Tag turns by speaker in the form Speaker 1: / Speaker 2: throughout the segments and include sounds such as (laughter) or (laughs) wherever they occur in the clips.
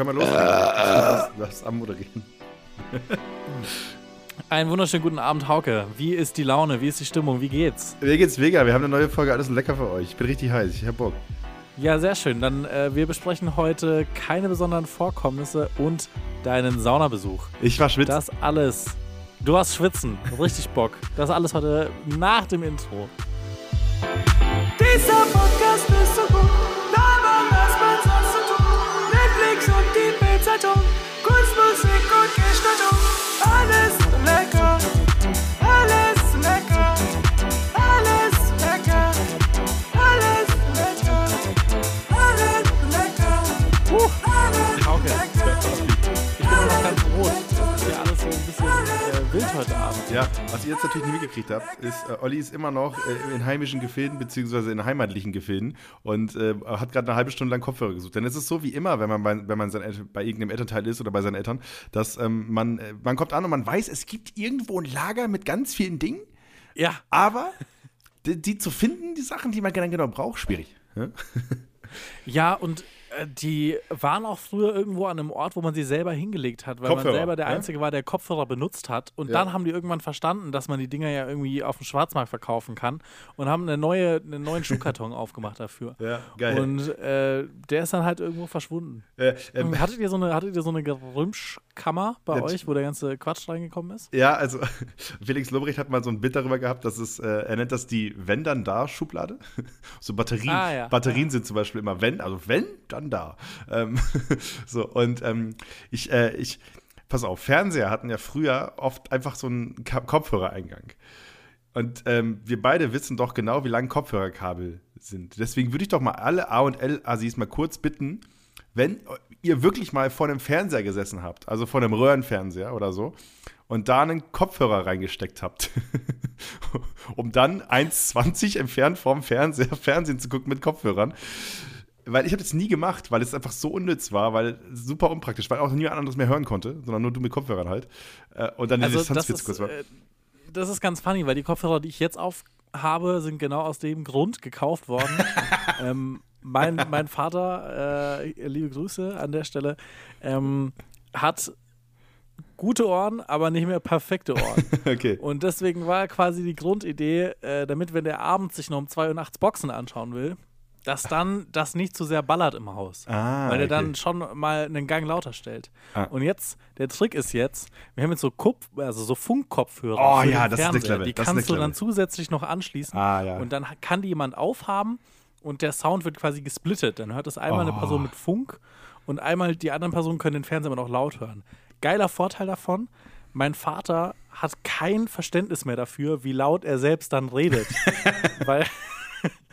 Speaker 1: Können wir los? Lass, lass anmoderieren.
Speaker 2: Einen wunderschönen guten Abend, Hauke. Wie ist die Laune? Wie ist die Stimmung? Wie geht's?
Speaker 1: Mir geht's mega. Wir haben eine neue Folge. Alles lecker für euch. Ich bin richtig heiß. Ich hab Bock.
Speaker 2: Ja, sehr schön. Dann äh, wir besprechen heute keine besonderen Vorkommnisse und deinen Saunabesuch.
Speaker 1: Ich war schwitzen.
Speaker 2: Das alles. Du warst schwitzen. Richtig Bock. Das alles heute nach dem Intro.
Speaker 3: Dieser Podcast
Speaker 2: heute Abend.
Speaker 1: Ja, was ihr jetzt natürlich nie mitgekriegt habt, ist, äh, Olli ist immer noch äh, in heimischen Gefilden, beziehungsweise in heimatlichen Gefilden und äh, hat gerade eine halbe Stunde lang Kopfhörer gesucht. Denn es ist so wie immer, wenn man bei, wenn man sein, bei irgendeinem Elternteil ist oder bei seinen Eltern, dass ähm, man, äh, man kommt an und man weiß, es gibt irgendwo ein Lager mit ganz vielen Dingen,
Speaker 2: Ja.
Speaker 1: aber die, die zu finden, die Sachen, die man genau braucht, schwierig. Ja?
Speaker 2: Ja, und die waren auch früher irgendwo an einem Ort, wo man sie selber hingelegt hat, weil
Speaker 1: Kopfhörer,
Speaker 2: man selber der
Speaker 1: ja?
Speaker 2: Einzige war, der Kopfhörer benutzt hat. Und
Speaker 1: Ja.
Speaker 2: dann haben die irgendwann verstanden, dass man die Dinger ja irgendwie auf dem Schwarzmarkt verkaufen kann und haben eine neue, einen neuen Schuhkarton (laughs) aufgemacht dafür.
Speaker 1: Ja, geil.
Speaker 2: Und äh, der ist dann halt irgendwo verschwunden.
Speaker 1: Äh, ähm,
Speaker 2: hattet, ihr so eine, hattet ihr so eine Gerümschkammer bei
Speaker 1: Ja,
Speaker 2: euch, wo der ganze Quatsch reingekommen ist?
Speaker 1: Ja, also (laughs) Felix Lobrecht hat mal so ein Bild darüber gehabt, dass es, äh, er nennt das die Wenn dann da Schublade. (laughs) so Batterien,
Speaker 2: Ah, ja.
Speaker 1: Batterien sind zum Beispiel immer wenn, also wenn, dann da. Ähm, (laughs) so, und ähm, ich, äh, ich, pass auf, Fernseher hatten ja früher oft einfach so einen Ka Kopfhörereingang. Und ähm, wir beide wissen doch genau, wie lang Kopfhörerkabel sind. Deswegen würde ich doch mal alle A und L Assis mal kurz bitten, wenn ihr wirklich mal vor einem Fernseher gesessen habt, also vor einem Röhrenfernseher oder so, und da einen Kopfhörer reingesteckt habt, (laughs) um dann 1,20 entfernt vorm Fernseher (laughs) Fernsehen zu gucken mit Kopfhörern. Weil ich habe das nie gemacht, weil es einfach so unnütz war, weil super unpraktisch, weil auch niemand anderes mehr hören konnte, sondern nur du mit Kopfhörern halt. Äh, Und dann die
Speaker 2: Also das
Speaker 1: Distanz viel
Speaker 2: ist,
Speaker 1: zu kurz war.
Speaker 2: äh, das ist ganz funny, weil die Kopfhörer, die ich jetzt auf habe, sind genau aus dem Grund gekauft worden. (laughs) ähm, mein, (laughs) mein Vater, äh, liebe Grüße an der Stelle, ähm, hat gute Ohren, aber nicht mehr perfekte Ohren. (laughs)
Speaker 1: Okay.
Speaker 2: Und deswegen war quasi die Grundidee, äh, damit, wenn der abends sich noch um zwei Uhr nachts Boxen anschauen will, dass dann das nicht zu sehr ballert im Haus.
Speaker 1: Ah,
Speaker 2: weil er
Speaker 1: okay.
Speaker 2: dann schon mal einen Gang lauter stellt.
Speaker 1: Ah.
Speaker 2: Und jetzt, der Trick ist jetzt, wir haben jetzt so Kupf, also so Funkkopfhörer.
Speaker 1: Oh ja, das ist
Speaker 2: Fernseher.
Speaker 1: next level,
Speaker 2: Die
Speaker 1: das ist
Speaker 2: kannst du dann zusätzlich noch anschließen.
Speaker 1: Ah, ja.
Speaker 2: Und dann kann die jemand aufhaben und der Sound wird quasi gesplittet. Dann hört es einmal eine
Speaker 1: Oh.
Speaker 2: Person mit Funk und einmal die anderen Personen können den Fernseher immer noch laut hören. Geiler Vorteil davon, mein Vater hat kein Verständnis mehr dafür, wie laut er selbst dann redet. (laughs) weil,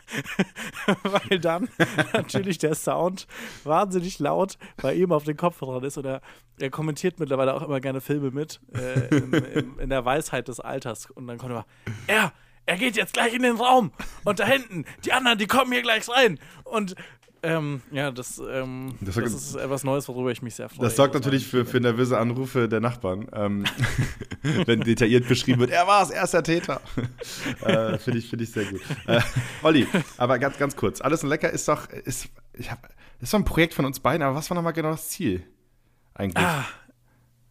Speaker 2: (laughs) weil dann natürlich der Sound wahnsinnig laut bei ihm auf den Kopfhörern ist. Und er, er kommentiert mittlerweile auch immer gerne Filme mit, äh, im, im, in der Weisheit des Alters. Und dann kommt immer, er, er geht jetzt gleich in den Raum. Und da hinten, die anderen, die kommen hier gleich rein. Und ähm, ja, das, ähm,
Speaker 1: Das
Speaker 2: das, ist etwas Neues, worüber ich mich sehr freue.
Speaker 1: Das sorgt natürlich für, für nervöse Anrufe der Nachbarn, ähm, (laughs) wenn detailliert beschrieben wird, er war es, er ist der Täter. (laughs) äh, Finde ich, find ich sehr gut. Äh, Olli, aber ganz, ganz kurz, alles und lecker ist doch, ist, ich hab, ist doch ein Projekt von uns beiden, aber was war nochmal genau das Ziel? Eigentlich.
Speaker 2: Ah,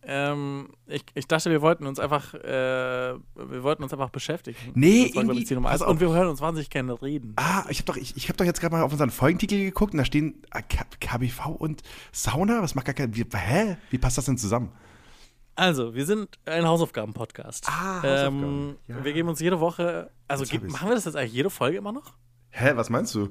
Speaker 2: ähm, ich, ich dachte, wir wollten uns einfach, äh, wir wollten uns einfach beschäftigen.
Speaker 1: Nee,
Speaker 2: war, ich,
Speaker 1: irgendwie- pass auf.
Speaker 2: Und wir hören uns wahnsinnig gerne reden.
Speaker 1: Ah, ich habe doch, ich, ich hab doch jetzt gerade mal auf unseren Folgentitel geguckt und da stehen K- KBV und Sauna. Was macht gar kein. Wie, hä? Wie passt das denn zusammen?
Speaker 2: Also, wir sind ein Hausaufgaben-Podcast.
Speaker 1: Ah,
Speaker 2: ähm,
Speaker 1: Hausaufgaben, ja.
Speaker 2: Wir geben uns jede Woche, also
Speaker 1: Jetzt hab
Speaker 2: ge-
Speaker 1: ich's.
Speaker 2: machen wir das jetzt eigentlich jede Folge immer noch?
Speaker 1: Hä, was meinst du?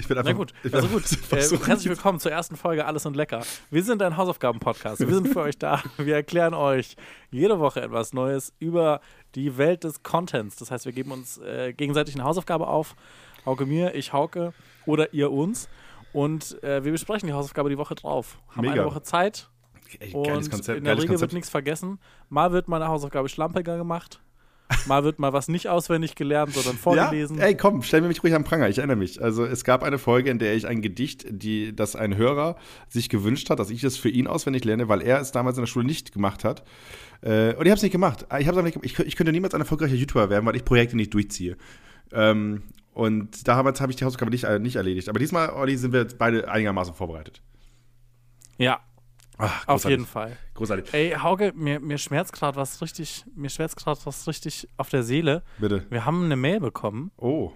Speaker 1: Ich bin einfach.
Speaker 2: Na gut, also gut. (laughs) Äh, herzlich willkommen zur ersten Folge Alles und Lecker. Wir sind ein Hausaufgaben-Podcast. Wir sind für euch da. Wir erklären euch jede Woche etwas Neues über die Welt des Contents. Das heißt, wir geben uns äh, gegenseitig eine Hausaufgabe auf. Hauke mir, ich Hauke oder ihr uns. Und äh, wir besprechen die Hausaufgabe die Woche drauf. Haben
Speaker 1: Mega.
Speaker 2: eine Woche Zeit.
Speaker 1: Ey,
Speaker 2: Und
Speaker 1: Konzept.
Speaker 2: in der Regel wird
Speaker 1: Konzept.
Speaker 2: nichts vergessen. Mal wird meine Hausaufgabe schlampiger gemacht. Mal wird mal was nicht auswendig gelernt, sondern vorgelesen.
Speaker 1: Ja, ey, komm, stell mir mich ruhig am Pranger. Ich erinnere mich. Also es gab eine Folge, in der ich ein Gedicht, die, das ein Hörer sich gewünscht hat, dass ich es für ihn auswendig lerne, weil er es damals in der Schule nicht gemacht hat. Äh, und ich habe es nicht gemacht. Ich, hab's nicht, ich, ich könnte niemals ein erfolgreicher YouTuber werden, weil ich Projekte nicht durchziehe. Ähm, und damals habe ich die Hausaufgabe nicht, äh, nicht erledigt. Aber diesmal, Olli, sind wir jetzt beide einigermaßen vorbereitet.
Speaker 2: Ja,
Speaker 1: Ach,
Speaker 2: auf jeden Fall.
Speaker 1: Großartig.
Speaker 2: Ey, Hauke, mir, mir schmerzt gerade was richtig, mir schmerzt gerade was richtig auf der Seele.
Speaker 1: Bitte.
Speaker 2: Wir haben eine Mail bekommen.
Speaker 1: Oh.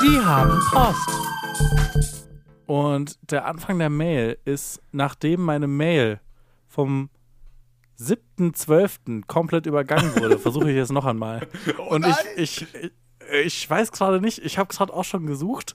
Speaker 2: Sie haben Post. Und der Anfang der Mail ist, nachdem meine Mail vom 7.12. komplett übergangen wurde, (laughs) versuche ich es noch einmal. Und ich, ich, ich, ich weiß gerade nicht, ich habe gerade auch schon gesucht.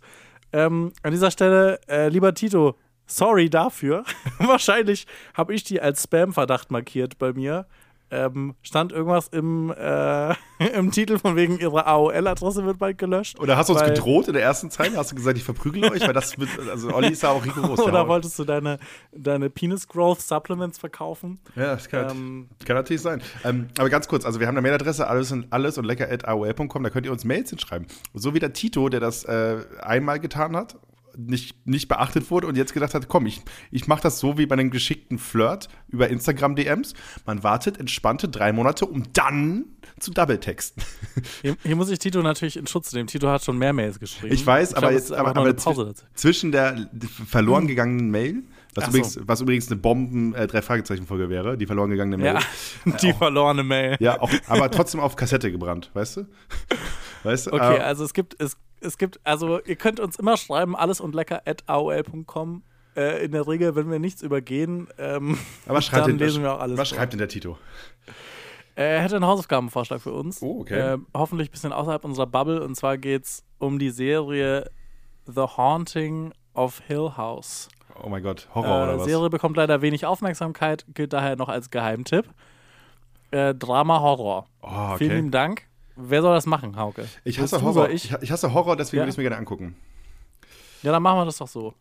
Speaker 2: Ähm, an dieser Stelle, äh, lieber Tito, sorry dafür. (laughs) Wahrscheinlich habe ich die als Spam-Verdacht markiert bei mir. Ähm, stand irgendwas im, äh, (laughs) im Titel von wegen ihre AOL-Adresse wird bald gelöscht.
Speaker 1: Oder hast du uns gedroht in der ersten Zeile? Hast du gesagt, ich verprügel euch? Weil das wird, also Olli ist ja auch rigoros. (laughs) der
Speaker 2: Oder wolltest du deine, deine Penis Growth Supplements verkaufen?
Speaker 1: Ja, das kann,
Speaker 2: Ähm,
Speaker 1: kann natürlich sein. Ähm, aber ganz kurz, also wir haben eine Mailadresse, alles und, alles und lecker at aol.com, da könnt ihr uns Mails hinschreiben. So wie der Tito, der das äh, einmal getan hat, nicht, nicht beachtet wurde und jetzt gedacht hat, komm, ich, ich mache das so wie bei einem geschickten Flirt über Instagram-DMs. Man wartet entspannte drei Monate, um dann zu Doubletexten. (laughs)
Speaker 2: Hier, hier muss ich Tito natürlich in Schutz nehmen. Tito hat schon mehr Mails geschrieben.
Speaker 1: Ich weiß, aber
Speaker 2: glaub,
Speaker 1: jetzt aber, aber
Speaker 2: eine Pause dazu.
Speaker 1: zwischen der verloren gegangenen Mail, was,
Speaker 2: so.
Speaker 1: übrigens, was übrigens eine Bomben äh, drei Fragezeichen Folge wäre, die verloren gegangene Mail.
Speaker 2: Ja, die verlorene Mail.
Speaker 1: Ja, auch, aber trotzdem auf Kassette gebrannt, weißt du? (laughs) Weißt du?
Speaker 2: Okay,
Speaker 1: Äh,
Speaker 2: also es gibt, es, es gibt, also ihr könnt uns immer schreiben, alles und lecker at aol.com. Äh, in der Regel, wenn wir nichts übergehen, ähm,
Speaker 1: aber schreibt
Speaker 2: dann
Speaker 1: den,
Speaker 2: lesen wir auch alles.
Speaker 1: Was
Speaker 2: vor.
Speaker 1: schreibt denn der Tito?
Speaker 2: Er hätte einen Hausaufgabenvorschlag für uns.
Speaker 1: Oh, okay.
Speaker 2: Äh, hoffentlich ein bisschen außerhalb unserer Bubble. Und zwar geht es um die Serie The Haunting of Hill House.
Speaker 1: Oh mein Gott, Horror
Speaker 2: Äh,
Speaker 1: oder was?
Speaker 2: Serie bekommt leider wenig Aufmerksamkeit, gilt daher noch als Geheimtipp. Äh, Drama Horror.
Speaker 1: Oh,
Speaker 2: Vielen
Speaker 1: okay.
Speaker 2: lieben Dank. Wer soll das machen, Hauke?
Speaker 1: Ich
Speaker 2: Willst
Speaker 1: hasse
Speaker 2: du,
Speaker 1: Horror. Ich?
Speaker 2: Ich?
Speaker 1: hasse Horror, deswegen
Speaker 2: Ja.
Speaker 1: würde ich es mir gerne angucken.
Speaker 2: Ja, dann machen wir das doch so.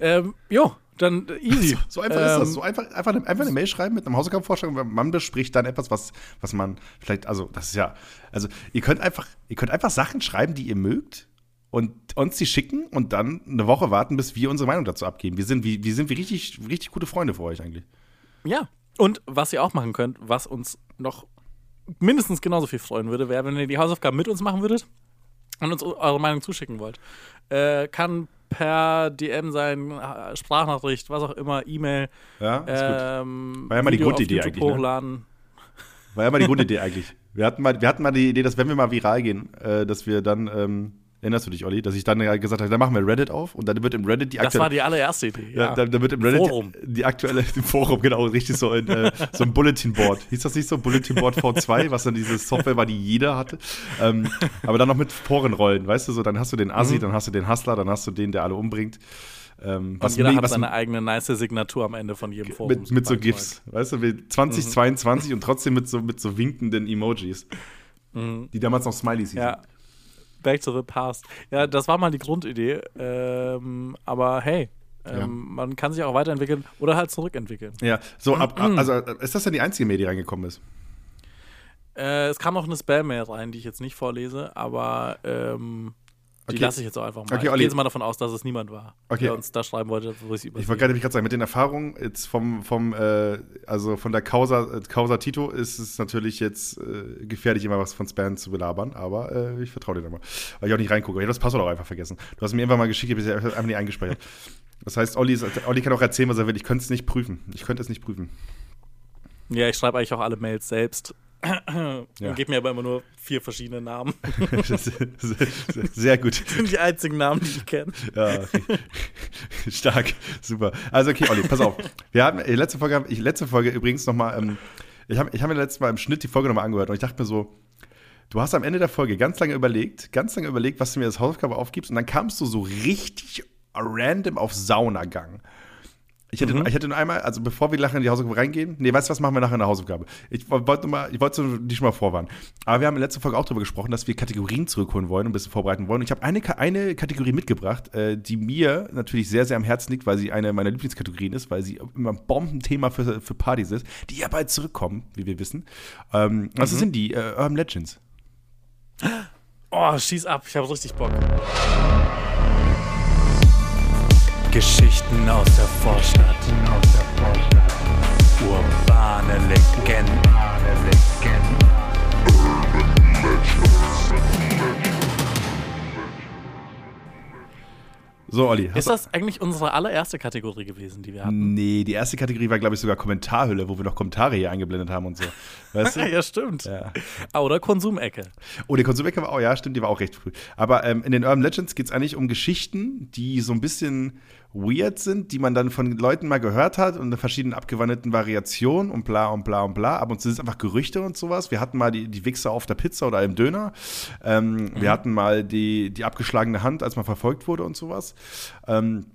Speaker 2: Ähm, jo, dann äh, easy. (laughs)
Speaker 1: So einfach ist das.
Speaker 2: Ähm,
Speaker 1: So einfach, einfach, eine, einfach eine Mail schreiben mit einem Hausaufgabenvorschlag und man bespricht dann etwas, was, was man vielleicht, also das ist ja, also ihr könnt einfach, ihr könnt einfach Sachen schreiben, die ihr mögt und uns die schicken und dann eine Woche warten, bis wir unsere Meinung dazu abgeben. Wir sind wie, wir sind wie richtig, richtig gute Freunde für euch eigentlich.
Speaker 2: Ja. Und was ihr auch machen könnt, was uns noch mindestens genauso viel freuen würde, wäre, wenn ihr die Hausaufgaben mit uns machen würdet und uns eure Meinung zuschicken wollt. Äh, kann per DM sein, Sprachnachricht, was auch immer, E-Mail.
Speaker 1: Ja, ist gut.
Speaker 2: Ähm,
Speaker 1: War ja mal die
Speaker 2: YouTube
Speaker 1: eigentlich, ne?
Speaker 2: Hochladen.
Speaker 1: War ja mal die Grundidee eigentlich. Wir hatten, mal, wir hatten mal die Idee, dass wenn wir mal viral gehen, äh, dass wir dann, ähm, erinnerst du dich, Olli, dass ich dann gesagt habe, dann machen wir Reddit auf und dann wird im Reddit die
Speaker 2: Das war
Speaker 1: aktuelle.
Speaker 2: die allererste Idee.
Speaker 1: Ja,
Speaker 2: Ja.
Speaker 1: dann, dann wird im Reddit
Speaker 2: Forum.
Speaker 1: die aktuelle (laughs) im Forum, genau, richtig so, in, äh, so ein Bulletin Board. Hieß das nicht so? Bulletin Board V2, was dann diese Software war, die jeder hatte. Ähm, aber dann noch mit Forenrollen, weißt du, so, dann hast du den Assi, dann hast du den Hustler, dann hast du den, der alle umbringt. Ähm, was
Speaker 2: jeder hat
Speaker 1: was
Speaker 2: seine eigene nice Signatur am Ende von jedem Forum.
Speaker 1: mit, mit so GIFs, weißt du, wie 2022 und trotzdem mit so, mit so winkenden Emojis. Die damals noch Smileys hießen.
Speaker 2: Ja. Back to the past. Ja, das war mal die Grundidee. Ähm, aber hey, ähm,
Speaker 1: Ja.
Speaker 2: man kann sich auch weiterentwickeln oder halt zurückentwickeln.
Speaker 1: Ja, so, ab, ab, also äh, ist das denn die einzige Mail, die reingekommen ist?
Speaker 2: Äh, es kam noch eine Spam-Mail rein, die ich jetzt nicht vorlese, aber ähm, die
Speaker 1: Okay.
Speaker 2: lasse ich jetzt auch einfach mal.
Speaker 1: Okay,
Speaker 2: ich
Speaker 1: Olli.
Speaker 2: gehe jetzt mal davon aus, dass es niemand war,
Speaker 1: Okay.
Speaker 2: der uns da schreiben wollte, wo ich es
Speaker 1: Ich wollte gerade sagen, mit den Erfahrungen jetzt vom, vom äh, also von der Causa, Causa Tito ist es natürlich jetzt äh, gefährlich, immer was von Spam zu belabern, aber äh, ich vertraue dir da mal. Weil ich auch nicht reingucke. Ich habe das Passwort auch einfach vergessen. Du hast mir irgendwann mal geschickt, ich habe es einfach nicht eingespeichert. Das heißt, Olli, ist, Olli kann auch erzählen, was er will. Ich könnte es nicht prüfen. Ich könnte es nicht prüfen.
Speaker 2: Ja, ich schreibe eigentlich auch alle Mails selbst.
Speaker 1: Ja.
Speaker 2: Gebe mir aber immer nur vier verschiedene Namen. (laughs)
Speaker 1: sehr, gut.
Speaker 2: Das sind die einzigen Namen, die ich kenne.
Speaker 1: Ja, stark, super. Also okay, Olli, pass auf. Wir haben letzte Folge, ich letzte Folge übrigens noch mal, ähm, ich habe ich hab mir letztes Mal im Schnitt die Folge noch mal angehört und ich dachte mir so, du hast am Ende der Folge ganz lange überlegt, ganz lange überlegt, was du mir als Hausaufgabe aufgibst und dann kamst du so richtig random auf Saunagang. Ich hätte, ich hätte nur einmal, also bevor wir nachher in die Hausaufgabe reingehen, nee, weißt du was, machen wir nachher in der Hausaufgabe. Ich wollte mal, ich wollte dich schon mal vorwarnen. Aber wir haben in der letzten Folge auch darüber gesprochen, dass wir Kategorien zurückholen wollen und ein bisschen vorbereiten wollen. Und ich habe eine, eine Kategorie mitgebracht, äh, die mir natürlich sehr, sehr am Herzen liegt, weil sie eine meiner Lieblingskategorien ist, weil sie immer ein Bombenthema für, für Partys ist, die ja bald zurückkommen, wie wir wissen. Ähm, Was sind die? Äh, Urban Legends.
Speaker 2: Oh, schieß ab, ich habe richtig Bock.
Speaker 4: Geschichten aus der Vorstadt. Urbane Legenden.
Speaker 1: So, Olli.
Speaker 2: Ist das eigentlich unsere allererste Kategorie gewesen, die wir hatten?
Speaker 1: Nee, die erste Kategorie war, glaube ich, sogar Kommentarhülle, wo wir noch Kommentare hier eingeblendet haben und so. Weißt du? (laughs)
Speaker 2: ja, stimmt.
Speaker 1: Ja.
Speaker 2: Ah, Oder Konsumecke.
Speaker 1: Oh, die Konsumecke war auch, ja, stimmt, die war auch recht früh. Aber ähm, in den Urban Legends geht es eigentlich um Geschichten, die so ein bisschen weird sind, die man dann von Leuten mal gehört hat und in verschiedenen abgewandelten Variationen und bla und bla und bla. Ab und zu sind es einfach Gerüchte und sowas. Wir hatten mal die, die Wichser auf der Pizza oder im Döner. Ähm, Wir hatten mal die, die abgeschlagene Hand, als man verfolgt wurde und sowas. Ähm,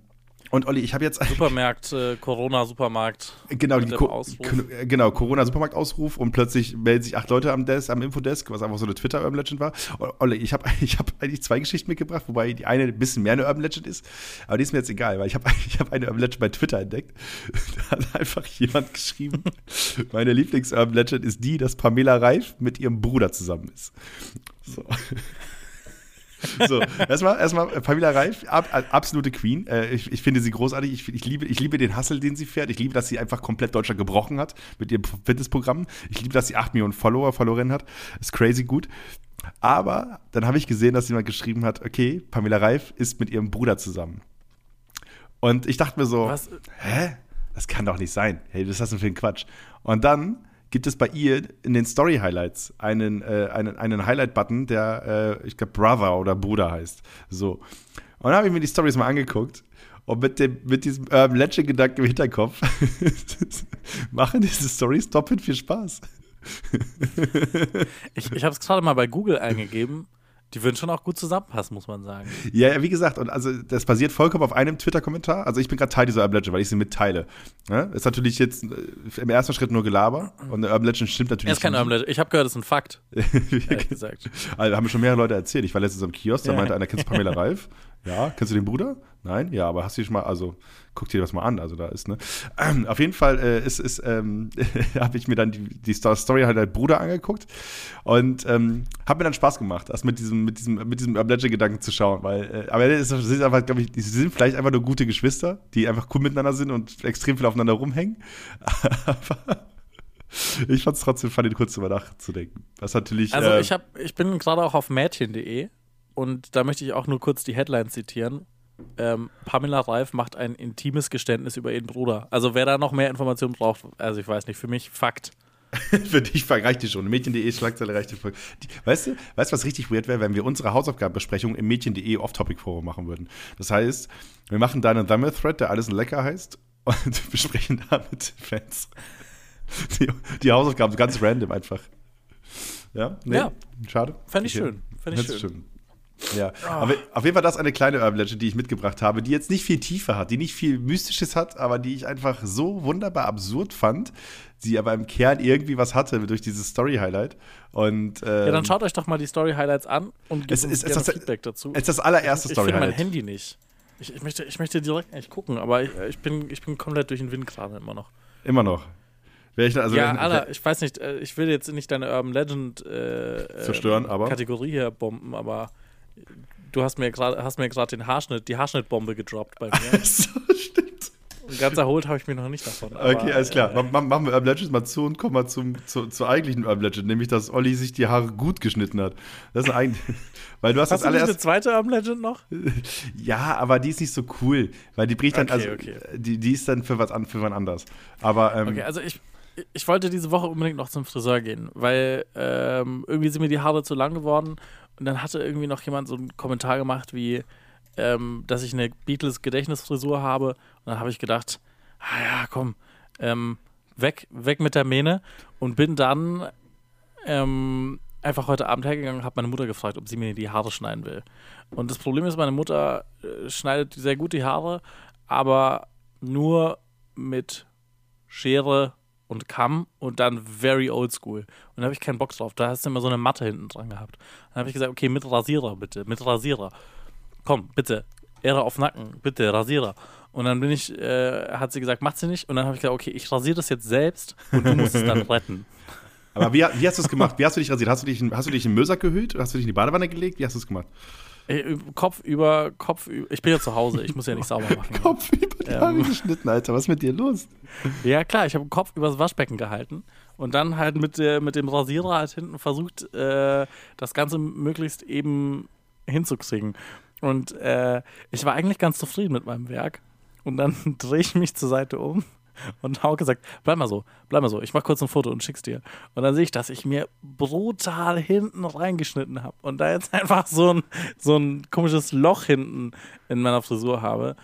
Speaker 1: und Olli, ich habe jetzt
Speaker 2: Supermarkt, äh, Corona-Supermarkt.
Speaker 1: Genau, Co äh, genau, Corona-Supermarktausruf und plötzlich melden sich acht Leute am Desk, am Infodesk, was einfach so eine Twitter-Urban Legend war. O- Olle, ich habe (laughs) ich hab eigentlich zwei Geschichten mitgebracht, wobei die eine ein bisschen mehr eine Urban Legend ist, aber die ist mir jetzt egal, weil ich habe (laughs) ich hab eine Urban Legend bei Twitter entdeckt. (laughs) Da hat einfach jemand geschrieben, meine Lieblings-Urban Legend ist die, dass Pamela Reif mit ihrem Bruder zusammen ist. So. So, erstmal, erstmal äh, Pamela Reif, ab, äh, absolute Queen. Äh, ich, ich finde sie großartig. Ich, ich, liebe, ich liebe den Hustle, den sie fährt. Ich liebe, dass sie einfach komplett Deutschland gebrochen hat mit ihrem Fitnessprogramm. Ich liebe, dass sie 8 Millionen Follower, Followerinnen hat. Ist crazy gut. Aber dann habe ich gesehen, dass jemand geschrieben hat, okay, Pamela Reif ist mit ihrem Bruder zusammen. Und ich dachte mir so,
Speaker 2: Was?
Speaker 1: hä? Das kann doch nicht sein. Hey, was ist das denn für ein Quatsch? Und dann gibt es bei ihr in den Story-Highlights einen, äh, einen, einen Highlight-Button, der, äh, ich glaube, Brother oder Bruder heißt. So. Und dann habe ich mir die Stories mal angeguckt. Und mit, dem, mit diesem Urban Legend-Gedanken im Hinterkopf (laughs) machen diese Stories doppelt viel Spaß.
Speaker 2: Ich, ich habe es gerade mal bei Google eingegeben. Die würden schon auch gut zusammenpassen, muss man sagen.
Speaker 1: Ja, ja, wie gesagt, und also das basiert vollkommen auf einem Twitter-Kommentar. Also ich bin gerade Teil dieser Urban Legend, weil ich sie mitteile. Ja? Ist natürlich jetzt äh, im ersten Schritt nur Gelaber und eine Urban Legend stimmt natürlich
Speaker 2: Er ist kein Urban Legend. Ich habe gehört, das ist ein Fakt, (laughs) ehrlich gesagt.
Speaker 1: Also, haben mir schon mehrere Leute erzählt. Ich war letztens am Kiosk, da meinte einer, kennst Pamela Reif? (laughs) Ja, kennst du den Bruder? Nein? Ja, aber hast du dich schon mal, also guck dir das mal an, also da ist, ne? Ähm, (clears throat) auf jeden Fall äh, ist, ist, ähm, (laughs) habe ich mir dann die, die Story halt als Bruder angeguckt und ähm, hat mir dann Spaß gemacht, das mit diesem, mit diesem, mit diesem Urban Legend-Gedanken zu schauen, weil, äh, aber es ist- sind einfach, glaube ich, die sind vielleicht einfach nur gute Geschwister, die einfach cool miteinander sind und extrem viel aufeinander rumhängen. (laughs) aber ich fand es trotzdem funny, kurz drüber nachzudenken. Was natürlich.
Speaker 2: Also
Speaker 1: äh,
Speaker 2: ich, hab, ich bin gerade auch auf mädchen.de und da möchte ich auch nur kurz die Headline zitieren. Ähm, Pamela Reif macht ein intimes Geständnis über ihren Bruder. Also wer da noch mehr Informationen braucht, also ich weiß nicht, für mich Fakt. (laughs)
Speaker 1: Für dich reicht die schon. Mädchen.de Schlagzeile reicht die voll. Die, weißt du, weißt du, was richtig weird wäre, wenn wir unsere Hausaufgabenbesprechung im Mädchen.de Off-Topic-Forum machen würden? Das heißt, wir machen da einen Thumbnail-Thread, der alles ein Lecker heißt und (laughs) besprechen da mit Fans die, die Hausaufgaben, ganz random einfach. Ja? Nee?
Speaker 2: Ja.
Speaker 1: Schade.
Speaker 2: Fänd ich
Speaker 1: Okay.
Speaker 2: schön. Fänd ich
Speaker 1: Fänd's
Speaker 2: schön.
Speaker 1: Ja, aber auf jeden Fall das eine kleine Urban Legend, die ich mitgebracht habe, die jetzt nicht viel Tiefe hat, die nicht viel Mystisches hat, aber die ich einfach so wunderbar absurd fand, die aber im Kern irgendwie was hatte durch dieses Story-Highlight. Und ähm,
Speaker 2: Ja, dann schaut euch doch mal die Story-Highlights an und gebt
Speaker 1: Es
Speaker 2: uns
Speaker 1: ist- es ist-
Speaker 2: Feedback dazu.
Speaker 1: es ist das allererste
Speaker 2: ich finde mein
Speaker 1: Story-Highlight.
Speaker 2: Handy nicht. Ich, ich, möchte, ich möchte direkt eigentlich gucken, aber ich, ich, bin, ich bin komplett durch den Wind gerade immer noch.
Speaker 1: Immer noch. Ich, also
Speaker 2: ja,
Speaker 1: wenn-
Speaker 2: Alter, ich weiß nicht, äh, ich will jetzt nicht deine Urban Legend äh, äh,
Speaker 1: Zerstören, aber?
Speaker 2: Kategorie hier bomben, aber du hast mir gerade hast mir gerade den Haarschnitt, die Haarschnittbombe gedroppt bei mir. (laughs)
Speaker 1: so, stimmt.
Speaker 2: Und ganz erholt habe ich mich noch nicht davon. aber,
Speaker 1: Okay, alles klar.
Speaker 2: Äh,
Speaker 1: Ma- ma- Machen wir Urban Legend mal zu und kommen mal zum, zu, zur eigentlichen Urban Legend, nämlich dass Olli sich die Haare gut geschnitten hat. Das ist eigentlich. (laughs) Weil du hast,
Speaker 2: hast
Speaker 1: das
Speaker 2: du nicht eine
Speaker 1: allererst.
Speaker 2: zweite Urban Legend noch? (laughs)
Speaker 1: Ja, aber die ist nicht so cool, weil die bricht dann,
Speaker 2: Okay,
Speaker 1: also
Speaker 2: okay.
Speaker 1: Die, die ist dann für was an, für was anders. Aber ähm,
Speaker 2: Okay, also ich, ich wollte diese Woche unbedingt noch zum Friseur gehen, weil ähm, irgendwie sind mir die Haare zu lang geworden und dann hatte irgendwie noch jemand so einen Kommentar gemacht wie, ähm, dass ich eine Beatles-Gedächtnisfrisur habe und dann habe ich gedacht, ah ja, komm, ähm, weg, weg mit der Mähne und bin dann ähm, einfach heute Abend hergegangen und habe meine Mutter gefragt, ob sie mir die Haare schneiden will. Und das Problem ist, meine Mutter äh, schneidet sehr gut die Haare, aber nur mit Schere und Kamm und dann very old school. Und da habe ich keinen Bock drauf. Da hast du immer so eine Matte hinten dran gehabt. Dann habe ich gesagt, okay, mit Rasierer bitte, mit Rasierer. Komm, bitte, Ehre auf Nacken, bitte, Rasierer. Und dann bin ich, äh, hat sie gesagt, macht sie nicht. Und dann habe ich gesagt, okay, ich rasiere das jetzt selbst und du musst es dann (laughs) retten.
Speaker 1: Aber wie, wie hast du es gemacht? Wie hast du dich rasiert? Hast du dich, in- hast du dich in Mösack gehüllt? Hast du dich in die Badewanne gelegt? Wie hast du es gemacht?
Speaker 2: Äh, Kopf über, Kopf über. Ich bin ja zu Hause, ich muss ja nicht sauber machen. (laughs)
Speaker 1: Kopf über die
Speaker 2: Ähm.
Speaker 1: Haare geschnitten, Alter. Was ist mit dir los?
Speaker 2: Ja, klar, ich habe den Kopf übers Waschbecken gehalten und dann halt mit, der, mit dem Rasierer halt hinten versucht, äh, das Ganze möglichst eben hinzukriegen. Und äh, ich war eigentlich ganz zufrieden mit meinem Werk. Und dann (laughs) drehe ich mich zur Seite um und Hauke sagt, bleib mal so, bleib mal so, ich mach kurz ein Foto und schick's dir. Und dann sehe ich, dass ich mir brutal hinten reingeschnitten habe und da jetzt (laughs) einfach so ein, so ein komisches Loch hinten in meiner Frisur habe.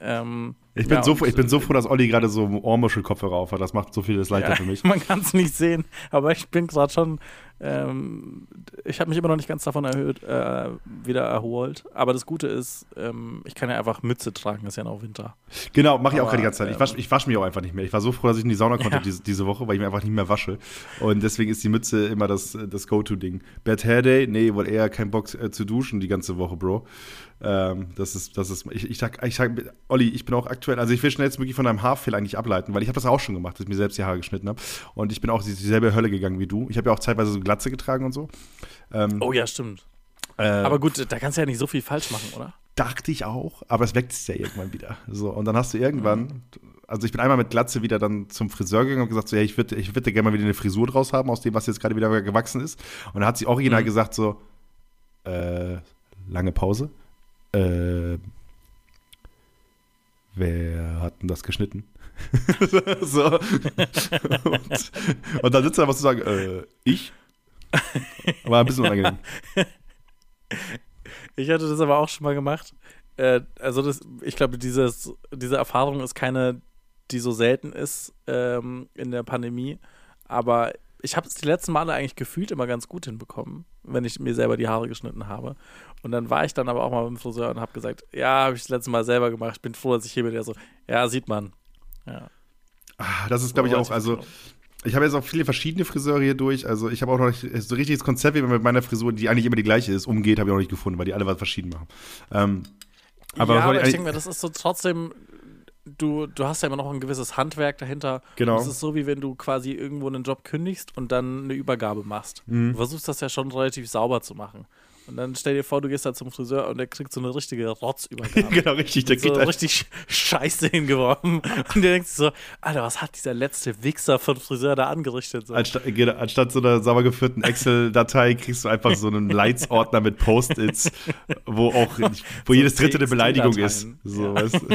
Speaker 2: Ähm,
Speaker 1: Ich bin,
Speaker 2: ja,
Speaker 1: so, ich bin so froh, dass Olli gerade so Ohrmuschelkopfhörer auf hat. Das macht so vieles leichter
Speaker 2: Ja,
Speaker 1: für mich. (laughs)
Speaker 2: Man kann es nicht sehen, aber ich bin gerade schon, ähm, ich habe mich immer noch nicht ganz davon erhöht, äh, wieder erholt. Aber das Gute ist, ähm, ich kann ja einfach Mütze tragen, ist ja noch Winter.
Speaker 1: Genau, mache ich auch gerade die ganze Zeit. Ich
Speaker 2: ähm,
Speaker 1: wasche ich wasch mich auch einfach nicht mehr. Ich war so froh, dass ich in die Sauna konnte
Speaker 2: Ja.
Speaker 1: diese, diese Woche, weil ich mir einfach nicht mehr wasche. Und deswegen ist die Mütze immer das, das Go-To-Ding. Bad Hair Day? Nee, wohl eher kein Bock äh, zu duschen die ganze Woche, Bro. Ähm, das ist, das ist, ich, ich sag, ich sag, Olli, ich bin auch aktuell, also ich will schnellstmöglich von deinem Haarfehl eigentlich ableiten, weil ich habe das auch schon gemacht, dass ich mir selbst die Haare geschnitten habe. Und ich bin auch dieselbe Hölle gegangen wie du. Ich habe ja auch zeitweise so Glatze getragen und so. Ähm,
Speaker 2: Oh ja, stimmt.
Speaker 1: äh,
Speaker 2: Aber gut, da kannst du ja nicht so viel falsch machen, oder?
Speaker 1: dachte ich auch, aber es wächst ja irgendwann wieder. So, und dann hast du irgendwann, also ich bin einmal mit Glatze wieder dann zum Friseur gegangen und gesagt, so, hey, ich würde ich würd gerne mal wieder eine Frisur draus haben, aus dem, was jetzt gerade wieder gewachsen ist. Und dann hat sie original
Speaker 2: Mhm.
Speaker 1: gesagt, so, äh, lange Pause. Äh, wer hat denn das geschnitten? (laughs) so. und, und dann sitzt er was zu sagen, äh, ich? War ein bisschen unangenehm.
Speaker 2: Ich hatte das aber auch schon mal gemacht. Äh, also das, ich glaube, diese Erfahrung ist keine, die so selten ist ähm, in der Pandemie. Aber ich habe es die letzten Male eigentlich gefühlt immer ganz gut hinbekommen, wenn ich mir selber die Haare geschnitten habe. Und dann war ich dann aber auch mal beim Friseur und habe gesagt, ja, habe ich das letzte Mal selber gemacht. Ich bin froh, dass ich hier bin. Der so, ja, sieht man. Ja.
Speaker 1: Ah, Das ist, glaube ich, auch, also ich habe jetzt auch viele verschiedene Friseure hier durch. Also ich habe auch noch nicht so richtiges Konzept, wie man mit meiner Frisur, die eigentlich immer die gleiche ist, umgeht, habe ich auch noch nicht gefunden, weil die alle was verschieden machen. Ähm, aber
Speaker 2: ja, aber ich denke mir, das ist so trotzdem, du, du hast ja immer noch ein gewisses Handwerk dahinter.
Speaker 1: Genau.
Speaker 2: Das ist so, wie wenn du quasi irgendwo einen Job kündigst und dann eine Übergabe machst.
Speaker 1: Mhm.
Speaker 2: Du versuchst das ja schon relativ sauber zu machen. Und dann stell dir vor, du gehst da zum Friseur und der kriegt so eine richtige Rotzübergabe. (laughs)
Speaker 1: genau, richtig. Der
Speaker 2: so
Speaker 1: geht
Speaker 2: richtig Scheiße hingeworfen. Und der denkt sich so, Alter, was hat dieser letzte Wichser von Friseur da angerichtet? So.
Speaker 1: Anstatt, anstadt so einer sauber geführten Excel-Datei kriegst du einfach so einen Leitsordner mit Post-its, wo auch (laughs) wo jedes dritte eine Beleidigung ist. So,
Speaker 2: Ja.
Speaker 1: weißt du?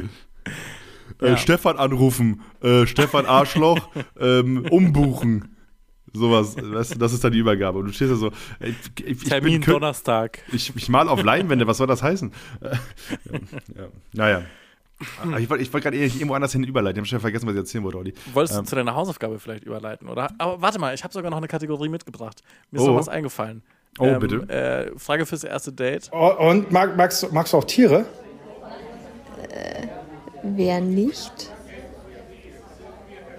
Speaker 1: (laughs) äh,
Speaker 2: Ja.
Speaker 1: Stefan anrufen, äh, Stefan Arschloch, ähm, umbuchen. Sowas, weißt du, das ist dann die Übergabe. Und du stehst da so, äh, ich, ich, ich
Speaker 2: Termin
Speaker 1: bin Kün-
Speaker 2: Donnerstag.
Speaker 1: ich, ich mal auf Leinwände, was soll das heißen? Äh, (laughs) ja, ja. Naja. Ich wollte ich wollt gerade irgendwo anders hin überleiten. Ich habe schon vergessen, was ich erzählen wollte, Olli.
Speaker 2: Wolltest
Speaker 1: Ähm.
Speaker 2: du zu deiner Hausaufgabe vielleicht überleiten, oder? Aber warte mal, ich habe sogar noch eine Kategorie mitgebracht. Mir ist
Speaker 1: Oh.
Speaker 2: noch was eingefallen.
Speaker 1: Oh, bitte.
Speaker 2: Äh, Frage fürs erste Date.
Speaker 5: Oh, Und mag, magst, magst du auch Tiere?
Speaker 6: Wer nicht?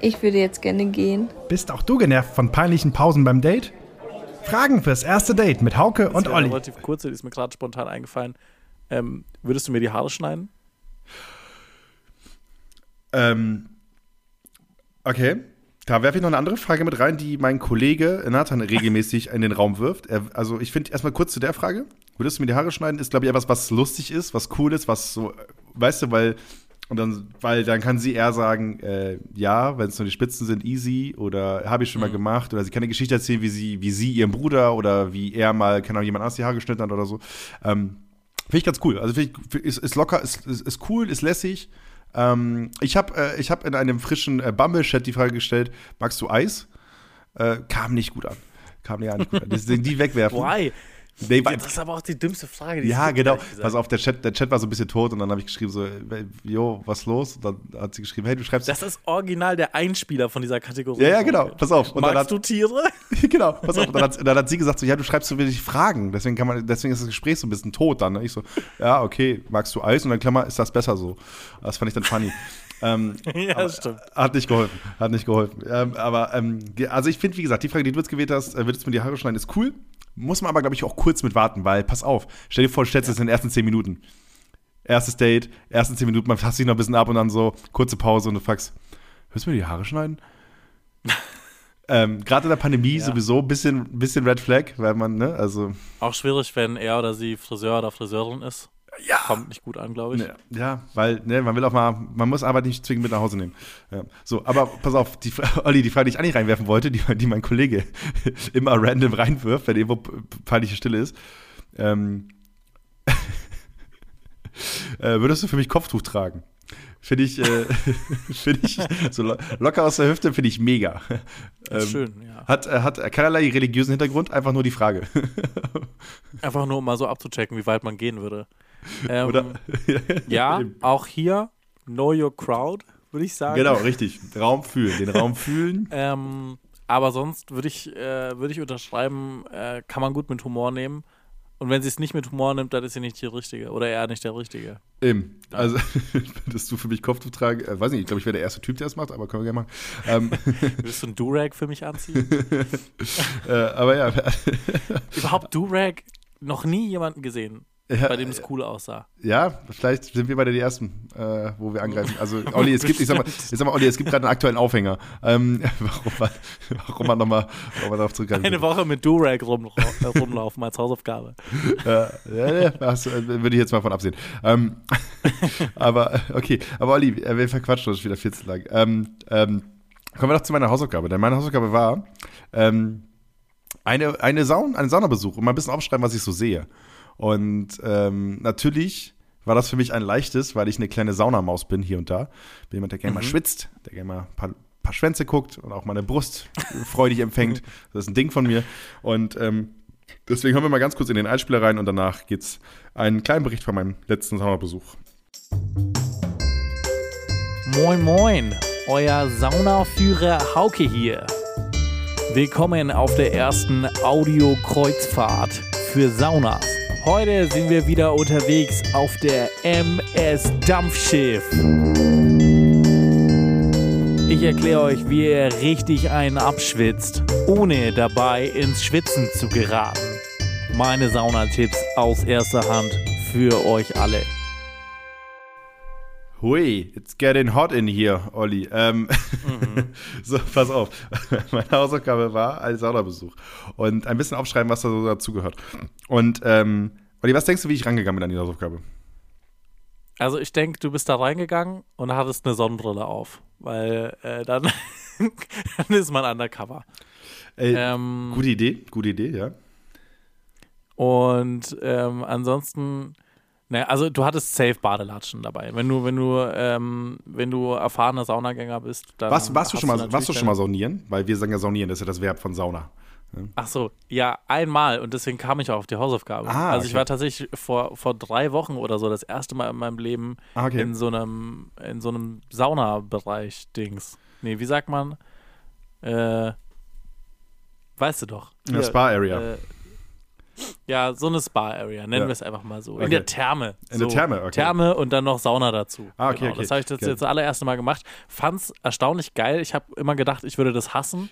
Speaker 6: Ich würde jetzt gerne gehen.
Speaker 7: Bist auch du genervt von peinlichen Pausen beim Date? Fragen fürs erste Date mit Hauke und
Speaker 2: Das wäre
Speaker 7: Olli.
Speaker 2: eine relativ kurze, die ist mir gerade spontan eingefallen. Ähm, würdest du mir die Haare schneiden?
Speaker 1: Ähm, okay. Da werfe ich noch eine andere Frage mit rein, die mein Kollege Nathan regelmäßig in den Raum wirft. Er, also ich finde erstmal kurz zu der Frage. Würdest du mir die Haare schneiden? Ist, glaube ich, etwas, was lustig ist, was cool ist, was so, weißt du, weil, und dann, weil dann kann sie eher sagen, äh, ja, wenn es nur die Spitzen sind, easy, oder habe ich schon mal gemacht, oder sie kann eine Geschichte erzählen, wie sie, wie sie ihrem Bruder oder wie er mal, keine Ahnung, jemand anders die Haare geschnitten hat oder so. Ähm, Finde ich ganz cool. Also finde ich, ist, ist locker, ist, ist, ist cool, ist lässig. Ähm, ich habe äh, ich hab in einem frischen äh, Bumble-Chat die Frage gestellt, magst du Eis? Äh, kam nicht gut an. Kam ja nicht gut an. Deswegen die wegwerfen.
Speaker 2: Why?
Speaker 1: Nee,
Speaker 2: Das ist aber auch die dümmste Frage, die
Speaker 1: ja, genau. Pass auf, der Chat, der Chat war so ein bisschen tot und dann habe ich geschrieben so, jo, was los? Und dann hat sie geschrieben, hey, du schreibst
Speaker 2: Das ist original der Einspieler von dieser Kategorie.
Speaker 1: Ja, ja, genau. Pass auf. Und dann
Speaker 2: Magst
Speaker 1: hat-
Speaker 2: du Tiere? (laughs)
Speaker 1: genau, pass auf. Und dann hat, dann hat sie gesagt so, ja, du schreibst so wenig Fragen, deswegen kann man, deswegen ist das Gespräch so ein bisschen tot dann. Ne? Ich so, ja, okay, magst du Eis? Und dann Klammer, ist das besser so? Das fand ich dann funny. ähm, (laughs)
Speaker 2: ja, stimmt.
Speaker 1: Hat nicht geholfen. Hat nicht geholfen. Ähm, aber, ähm, also ich finde, wie gesagt, die Frage, die du jetzt gewählt hast, äh, würdest du mir die Haare schneiden, ist cool. Muss man aber, glaube ich, auch kurz mit warten, weil, pass auf, stell dir vor, du stellst es in den ersten zehn Minuten. Erstes Date, ersten zehn Minuten, man fasst sich noch ein bisschen ab und dann so, kurze Pause und du fragst, hörst du mir die Haare schneiden? (laughs) ähm, Gerade in der Pandemie
Speaker 2: Ja.
Speaker 1: sowieso ein bisschen, bisschen Red Flag, weil man, ne, also,
Speaker 2: Auch schwierig, wenn er oder sie Friseur oder Friseurin ist.
Speaker 1: Ja.
Speaker 2: Kommt nicht gut an, glaube ich.
Speaker 1: Ja, ja, weil ne, man will auch mal, man muss Arbeit nicht zwingend mit nach Hause nehmen. Ja. So, aber pass auf, die, (laughs) Olli, die Frage, die ich eigentlich reinwerfen wollte, die, die mein Kollege (laughs) immer random reinwirft, wenn irgendwo peinliche Stille ist. Ähm, (laughs) äh, würdest du für mich Kopftuch tragen? Finde ich, äh, finde ich so lo locker aus der Hüfte, finde ich mega. Ähm,
Speaker 2: schön, ja.
Speaker 1: Hat, äh, hat keinerlei religiösen Hintergrund, einfach nur die Frage.
Speaker 2: Einfach nur, um mal so abzuchecken, wie weit man gehen würde. Ähm,
Speaker 1: Oder? (laughs)
Speaker 2: Ja, auch hier, know your crowd, würde ich sagen.
Speaker 1: Genau, richtig. Raum fühlen, den Raum (laughs) fühlen.
Speaker 2: Ähm, aber sonst würde ich, äh, würde ich unterschreiben, äh, kann man gut mit Humor nehmen. Und wenn sie es nicht mit Humor nimmt, dann ist sie nicht die Richtige. Oder eher nicht der Richtige.
Speaker 1: Eben. Also, (laughs) würdest du für mich Kopftuch tragen? Äh, weiß nicht, ich glaube, ich wäre der erste Typ, der es macht, aber können wir gerne machen. Ähm,
Speaker 2: Willst du ein Durag für mich anziehen?
Speaker 1: äh, aber ja,
Speaker 2: Überhaupt Durag? Noch nie jemanden gesehen,
Speaker 1: ja,
Speaker 2: bei dem es cool aussah.
Speaker 1: ja, vielleicht sind wir beide die Ersten, äh, wo wir angreifen. Also, Olli, es gibt, ich sag mal, (laughs) ich sag mal Olli, es gibt gerade einen aktuellen Aufhänger. Ähm, (laughs) warum man, warum man nochmal darauf zurückgreifen
Speaker 2: Eine Woche mit Durag rum, äh, rumlaufen als Hausaufgabe.
Speaker 1: Ja, ja, ja das, äh, würde ich jetzt mal von absehen. Ähm, (laughs) aber, okay, aber Olli, äh, wir verquatschen uns wieder viel zu lang. Ähm, ähm, kommen wir doch zu meiner Hausaufgabe. Denn meine Hausaufgabe war, ähm, eine, eine Saun, einen Saunabesuch und mal ein bisschen aufschreiben, was ich so sehe. Und ähm, natürlich war das für mich ein leichtes, weil ich eine kleine Saunamaus bin hier und da. Bin jemand, der gerne mal schwitzt, der gerne mal ein paar, paar Schwänze guckt und auch meine Brust (laughs) freudig empfängt. Das ist ein Ding von mir. Und ähm, deswegen hören wir mal ganz kurz in den Einspieler rein und danach geht's einen kleinen Bericht von meinem letzten Saunabesuch.
Speaker 2: Moin Moin, euer Saunaführer Hauke hier. Willkommen auf der ersten Audio-Kreuzfahrt für Saunas. Heute sind wir wieder unterwegs auf der MS Dampfschiff. Ich erkläre euch, wie ihr richtig einen abschwitzt, ohne dabei ins Schwitzen zu geraten. Meine Saunatipps aus erster Hand für euch alle.
Speaker 1: Hui, it's getting hot in here, Olli. Ähm, (laughs) so, pass auf. (laughs) Meine Hausaufgabe war ein Saunabesuch. Und ein bisschen aufschreiben, was da so dazugehört. Und, ähm, Olli, was denkst du, wie ich rangegangen bin an die Hausaufgabe?
Speaker 2: Also ich denke, du bist da reingegangen und hattest eine Sonnenbrille auf, weil äh, dann, (laughs) dann ist man undercover.
Speaker 1: Äh,
Speaker 2: Ähm,
Speaker 1: Gute Idee, gute Idee, ja.
Speaker 2: Und ähm, ansonsten, ne, also du hattest safe Badelatschen dabei. Wenn du, wenn du, ähm, wenn du erfahrener Saunagänger bist, dann
Speaker 1: Was, warst, du schon mal, warst du schon mal saunieren? Weil wir sagen ja saunieren, das ist ja das Verb von Sauna.
Speaker 2: Ach so, ja, einmal und deswegen kam ich auch auf die Hausaufgabe.
Speaker 1: Ah,
Speaker 2: also ich
Speaker 1: okay.
Speaker 2: war tatsächlich vor, vor drei Wochen oder so das erste Mal in meinem Leben
Speaker 1: Ah, okay.
Speaker 2: in so einem, in so einem Saunabereich-Dings. Nee, wie sagt man? Äh, weißt du doch.
Speaker 1: In der Spa-Area.
Speaker 2: Äh, ja, so eine Spa-Area, nennen
Speaker 1: Ja.
Speaker 2: wir es einfach mal so.
Speaker 1: Okay.
Speaker 2: In der Therme.
Speaker 1: In der
Speaker 2: so.
Speaker 1: Therme, okay.
Speaker 2: Therme und dann noch Sauna dazu.
Speaker 1: Ah, okay,
Speaker 2: genau.
Speaker 1: okay.
Speaker 2: Das habe ich das
Speaker 1: Geil.
Speaker 2: jetzt das allererste Mal gemacht. Fand's erstaunlich geil. Ich habe immer gedacht, ich würde das hassen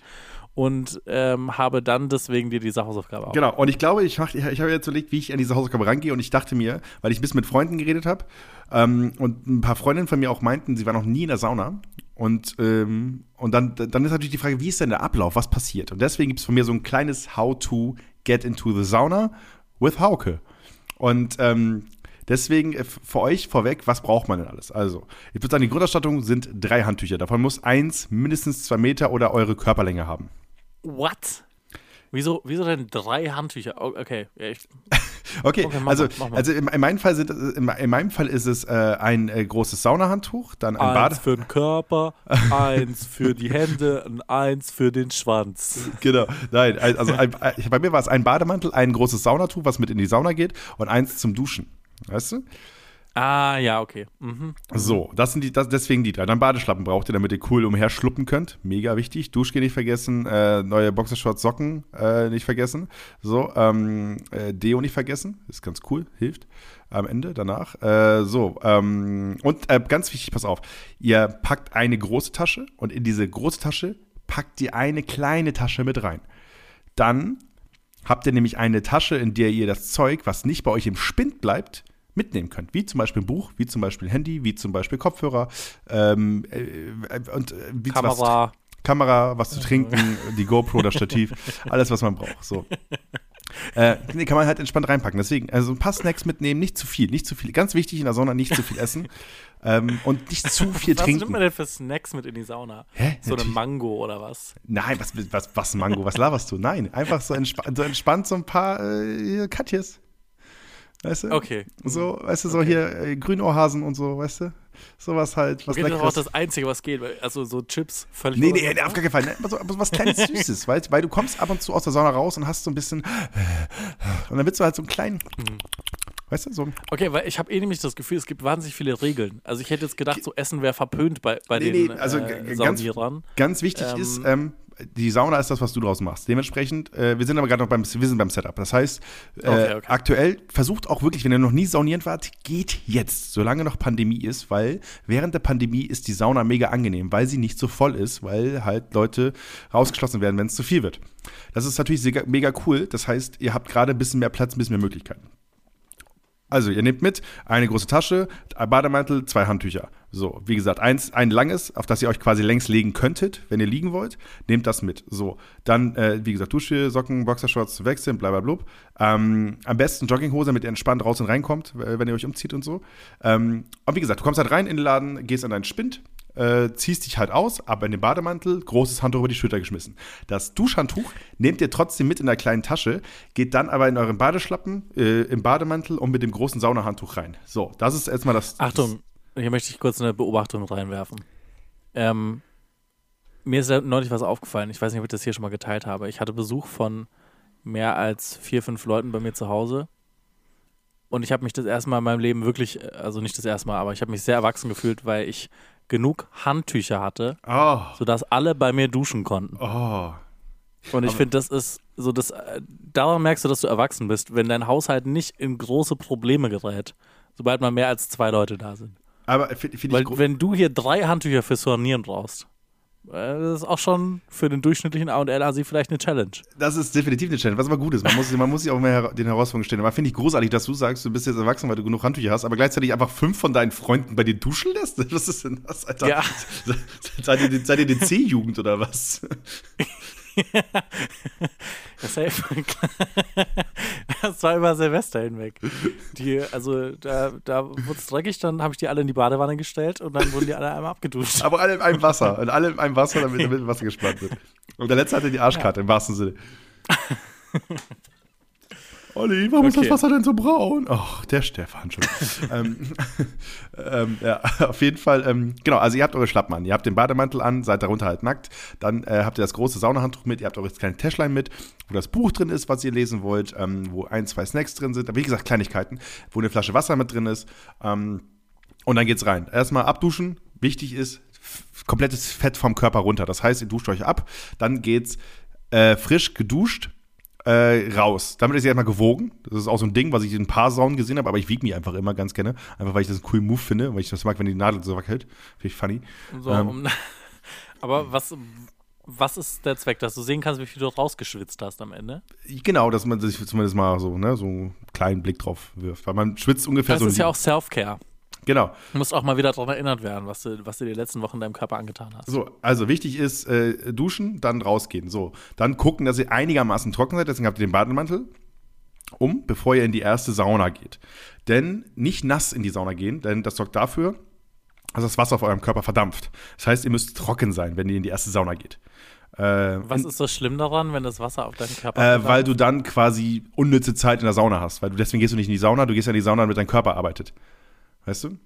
Speaker 2: und ähm, habe dann deswegen dir diese Hausaufgabe
Speaker 1: Genau, und ich glaube, ich, mach, ich, ich habe jetzt überlegt, wie ich an diese Hausaufgabe rangehe und ich dachte mir, weil ich ein bisschen mit Freunden geredet habe ähm, und ein paar Freundinnen von mir auch meinten, sie waren noch nie in der Sauna und, ähm, und dann, dann ist natürlich die Frage, wie ist denn der Ablauf, was passiert? Und deswegen gibt es von mir so ein kleines How to get into the Sauna with Hauke. Und ähm, deswegen äh, für euch vorweg, was braucht man denn alles? Also, ich würde sagen, die Grundausstattung sind drei Handtücher. Davon muss eins mindestens zwei Meter oder eure Körperlänge haben.
Speaker 2: What? Wieso, wieso denn drei Handtücher? Oh, Okay, ja, ich, (laughs)
Speaker 1: Okay,
Speaker 2: Okay, mach
Speaker 1: also,
Speaker 2: mach
Speaker 1: also in, in, meinem Fall sind, in, in meinem Fall ist es äh, ein äh, großes Saunahandtuch, dann ein
Speaker 2: eins
Speaker 1: Bade.
Speaker 2: für den Körper, (laughs) eins für die Hände und eins für den Schwanz.
Speaker 1: Genau, nein, ein- also ein, ein, bei mir war es ein Bademantel, ein großes Saunatuch, was mit in die Sauna geht und eins zum Duschen. Weißt du?
Speaker 2: Ah, ja, okay. Mhm.
Speaker 1: So, das sind die, das, deswegen die drei. Dann Badeschlappen braucht ihr, damit ihr cool umher schluppen könnt. Mega wichtig. Duschgel nicht vergessen, äh, neue Boxershorts, Socken äh, nicht vergessen. So, ähm, äh, Deo nicht vergessen. Ist ganz cool, hilft am Ende, danach. Äh, so, ähm, und äh, ganz wichtig, pass auf. Ihr packt eine große Tasche und in diese große Tasche packt ihr eine kleine Tasche mit rein. Dann habt ihr nämlich eine Tasche, in der ihr das Zeug, was nicht bei euch im Spind bleibt, mitnehmen könnt. Wie zum Beispiel ein Buch, wie zum Beispiel Handy, wie zum Beispiel Kopfhörer ähm, äh, und äh, wie Was,
Speaker 2: Kamera.
Speaker 1: Kamera, was zu trinken, die GoPro, das Stativ, (laughs) alles, was man braucht. So. Äh, nee, kann man halt entspannt reinpacken. Deswegen, also ein paar Snacks mitnehmen, nicht zu viel, nicht zu viel. Ganz wichtig in der Sauna, nicht zu viel essen (laughs) ähm, und nicht zu viel
Speaker 2: Was nimmt
Speaker 1: trinken.
Speaker 2: man denn für Snacks mit in die Sauna?
Speaker 1: Hä?
Speaker 2: So eine
Speaker 1: Natürlich.
Speaker 2: Mango oder was?
Speaker 1: Nein, was, was, was Mango, was laberst du? Nein, einfach so, entspa so entspannt so ein paar äh, Katjes. Weißt du?
Speaker 2: Okay.
Speaker 1: So, weißt du, so hier äh, Grünohrhasen und so, weißt du? Sowas halt, was
Speaker 2: Okay, das ist auch das Einzige, was geht. weil- Also so Chips völlig.
Speaker 1: Nee, nee, nee, auf gar keinen Fall. Ne? Aber so, aber so was kleines (laughs) Süßes, weil, weil du kommst ab und zu aus der Sauna raus und hast so ein bisschen und dann willst du halt so einen kleinen, weißt du, so
Speaker 2: Okay, weil ich habe eh nämlich das Gefühl, es gibt wahnsinnig viele Regeln. Also ich hätte jetzt gedacht, so Essen wäre verpönt bei, bei
Speaker 1: Nee,
Speaker 2: den
Speaker 1: nee, also
Speaker 2: äh,
Speaker 1: ganz-
Speaker 2: Saunierern.
Speaker 1: Ganz wichtig
Speaker 2: Ähm,
Speaker 1: ist, ähm, die Sauna ist das, was du draus machst. Dementsprechend, äh, wir sind aber gerade noch beim, wir sind beim Setup. Das heißt, äh,
Speaker 2: Okay, okay.
Speaker 1: aktuell versucht auch wirklich, wenn ihr noch nie saunieren wart, geht jetzt, solange noch Pandemie ist, weil während der Pandemie ist die Sauna mega angenehm, weil sie nicht so voll ist, weil halt Leute rausgeschlossen werden, wenn es zu viel wird. Das ist natürlich mega cool. Das heißt, ihr habt gerade ein bisschen mehr Platz, ein bisschen mehr Möglichkeiten. Also, ihr nehmt mit eine große Tasche, ein Bademantel, zwei Handtücher. So, wie gesagt, eins, ein langes, auf das ihr euch quasi längs legen könntet, wenn ihr liegen wollt. Nehmt das mit. So, dann, äh, wie gesagt, Dusche, Socken, Boxershorts wechseln, bla bla blub. Ähm, am besten Jogginghose, damit ihr entspannt raus und reinkommt, äh, wenn ihr euch umzieht und so. Ähm, und wie gesagt, du kommst halt rein in den Laden, gehst an deinen Spind, äh, ziehst dich halt aus, aber in den Bademantel, großes Handtuch über die Schulter geschmissen. Das Duschhandtuch nehmt ihr trotzdem mit in der kleinen Tasche, geht dann aber in euren Badeschlappen, äh, im Bademantel und mit dem großen Saunahandtuch rein. So, das ist erstmal das.
Speaker 2: Achtung, hier möchte ich kurz eine Beobachtung reinwerfen. Ähm, mir ist neulich was aufgefallen. Ich weiß nicht, ob ich das hier schon mal geteilt habe. Ich hatte Besuch von mehr als vier, fünf Leuten bei mir zu Hause. Und ich habe mich das erste Mal in meinem Leben wirklich, äh, also nicht das erste Mal, aber ich habe mich sehr erwachsen gefühlt, weil ich genug Handtücher hatte,
Speaker 1: Oh,
Speaker 2: sodass alle bei mir duschen konnten.
Speaker 1: oh.
Speaker 2: Und ich finde, das ist so, das, äh, daran merkst du, dass du erwachsen bist, wenn dein Haushalt nicht in große Probleme gerät, sobald mal mehr als zwei Leute da sind.
Speaker 1: Aber finde find
Speaker 2: Weil wenn du hier drei Handtücher fürs Saunieren brauchst, das ist auch schon für den durchschnittlichen A&L-Asi vielleicht eine Challenge.
Speaker 1: Das ist definitiv eine Challenge, was aber gut ist. Man muss, man muss sich auch mehr den Herausforderungen stellen. Aber finde ich großartig, dass du sagst, du bist jetzt erwachsen, weil du genug Handtücher hast, aber gleichzeitig einfach fünf von deinen Freunden bei dir duschen lässt? (laughs) Was ist denn das, Alter?
Speaker 2: Ja. (laughs)
Speaker 1: Seid ihr, seid ihr die C-Jugend oder was? (laughs) (laughs)
Speaker 2: Das, das war über Silvester hinweg. Die, also da, da wurde es dreckig, dann habe ich die alle in die Badewanne gestellt und dann wurden die alle einmal abgeduscht.
Speaker 1: Aber alle in einem Wasser. Und alle in einem Wasser, damit, damit Wasser gespannt wird. Und der letzte hatte die Arschkarte, im wahrsten Sinne. (laughs) Olli, warum ist das
Speaker 2: Okay.
Speaker 1: Wasser denn so braun? Ach, der Stefan schon. (laughs) ähm, ähm, ja, (laughs) auf jeden Fall, ähm, genau, also ihr habt eure Schlappen an, ihr habt den Bademantel an, seid darunter halt nackt, dann äh, habt ihr das große Saunahandtuch mit, ihr habt eure kleine Täschlein mit, wo das Buch drin ist, was ihr lesen wollt, ähm, wo ein, zwei Snacks drin sind, aber wie gesagt, Kleinigkeiten, wo eine Flasche Wasser mit drin ist, ähm, und dann geht's rein. Erstmal abduschen. Wichtig ist, komplettes Fett vom Körper runter. Das heißt, ihr duscht euch ab, dann geht's äh, frisch geduscht äh, raus. Damit ist sie erstmal gewogen. Das ist auch so ein Ding, was ich in ein paar Saunen gesehen habe, aber ich wiege mich einfach immer ganz gerne. Einfach weil ich das einen coolen Move finde, weil ich das mag, wenn die Nadel so wackelt. Finde ich funny.
Speaker 2: So,
Speaker 1: Ähm.
Speaker 2: um, (laughs) aber was, was ist der Zweck, dass du sehen kannst, wie viel du rausgeschwitzt hast am Ende?
Speaker 1: Genau, dass man sich zumindest mal so, ne, so einen kleinen Blick drauf wirft. Weil man schwitzt ungefähr
Speaker 2: Das
Speaker 1: so.
Speaker 2: ist ja auch Self-Care.
Speaker 1: Genau.
Speaker 2: Du musst auch mal wieder daran erinnert werden, was du, was du die letzten Wochen deinem Körper angetan hast.
Speaker 1: So, also wichtig ist, äh, duschen, dann rausgehen. So, dann gucken, dass ihr einigermaßen trocken seid. Deswegen habt ihr den Bademantel um, bevor ihr in die erste Sauna geht. Denn nicht nass in die Sauna gehen, denn das sorgt dafür, dass das Wasser auf eurem Körper verdampft. Das heißt, ihr müsst trocken sein, wenn ihr in die erste Sauna geht. Äh,
Speaker 2: Was ist so schlimm daran, wenn das Wasser auf deinen Körper
Speaker 1: äh, weil du dann quasi unnütze Zeit in der Sauna hast. Weil du, deswegen gehst du nicht in die Sauna, du gehst ja in die Sauna, damit dein Körper arbeitet. Weißt du?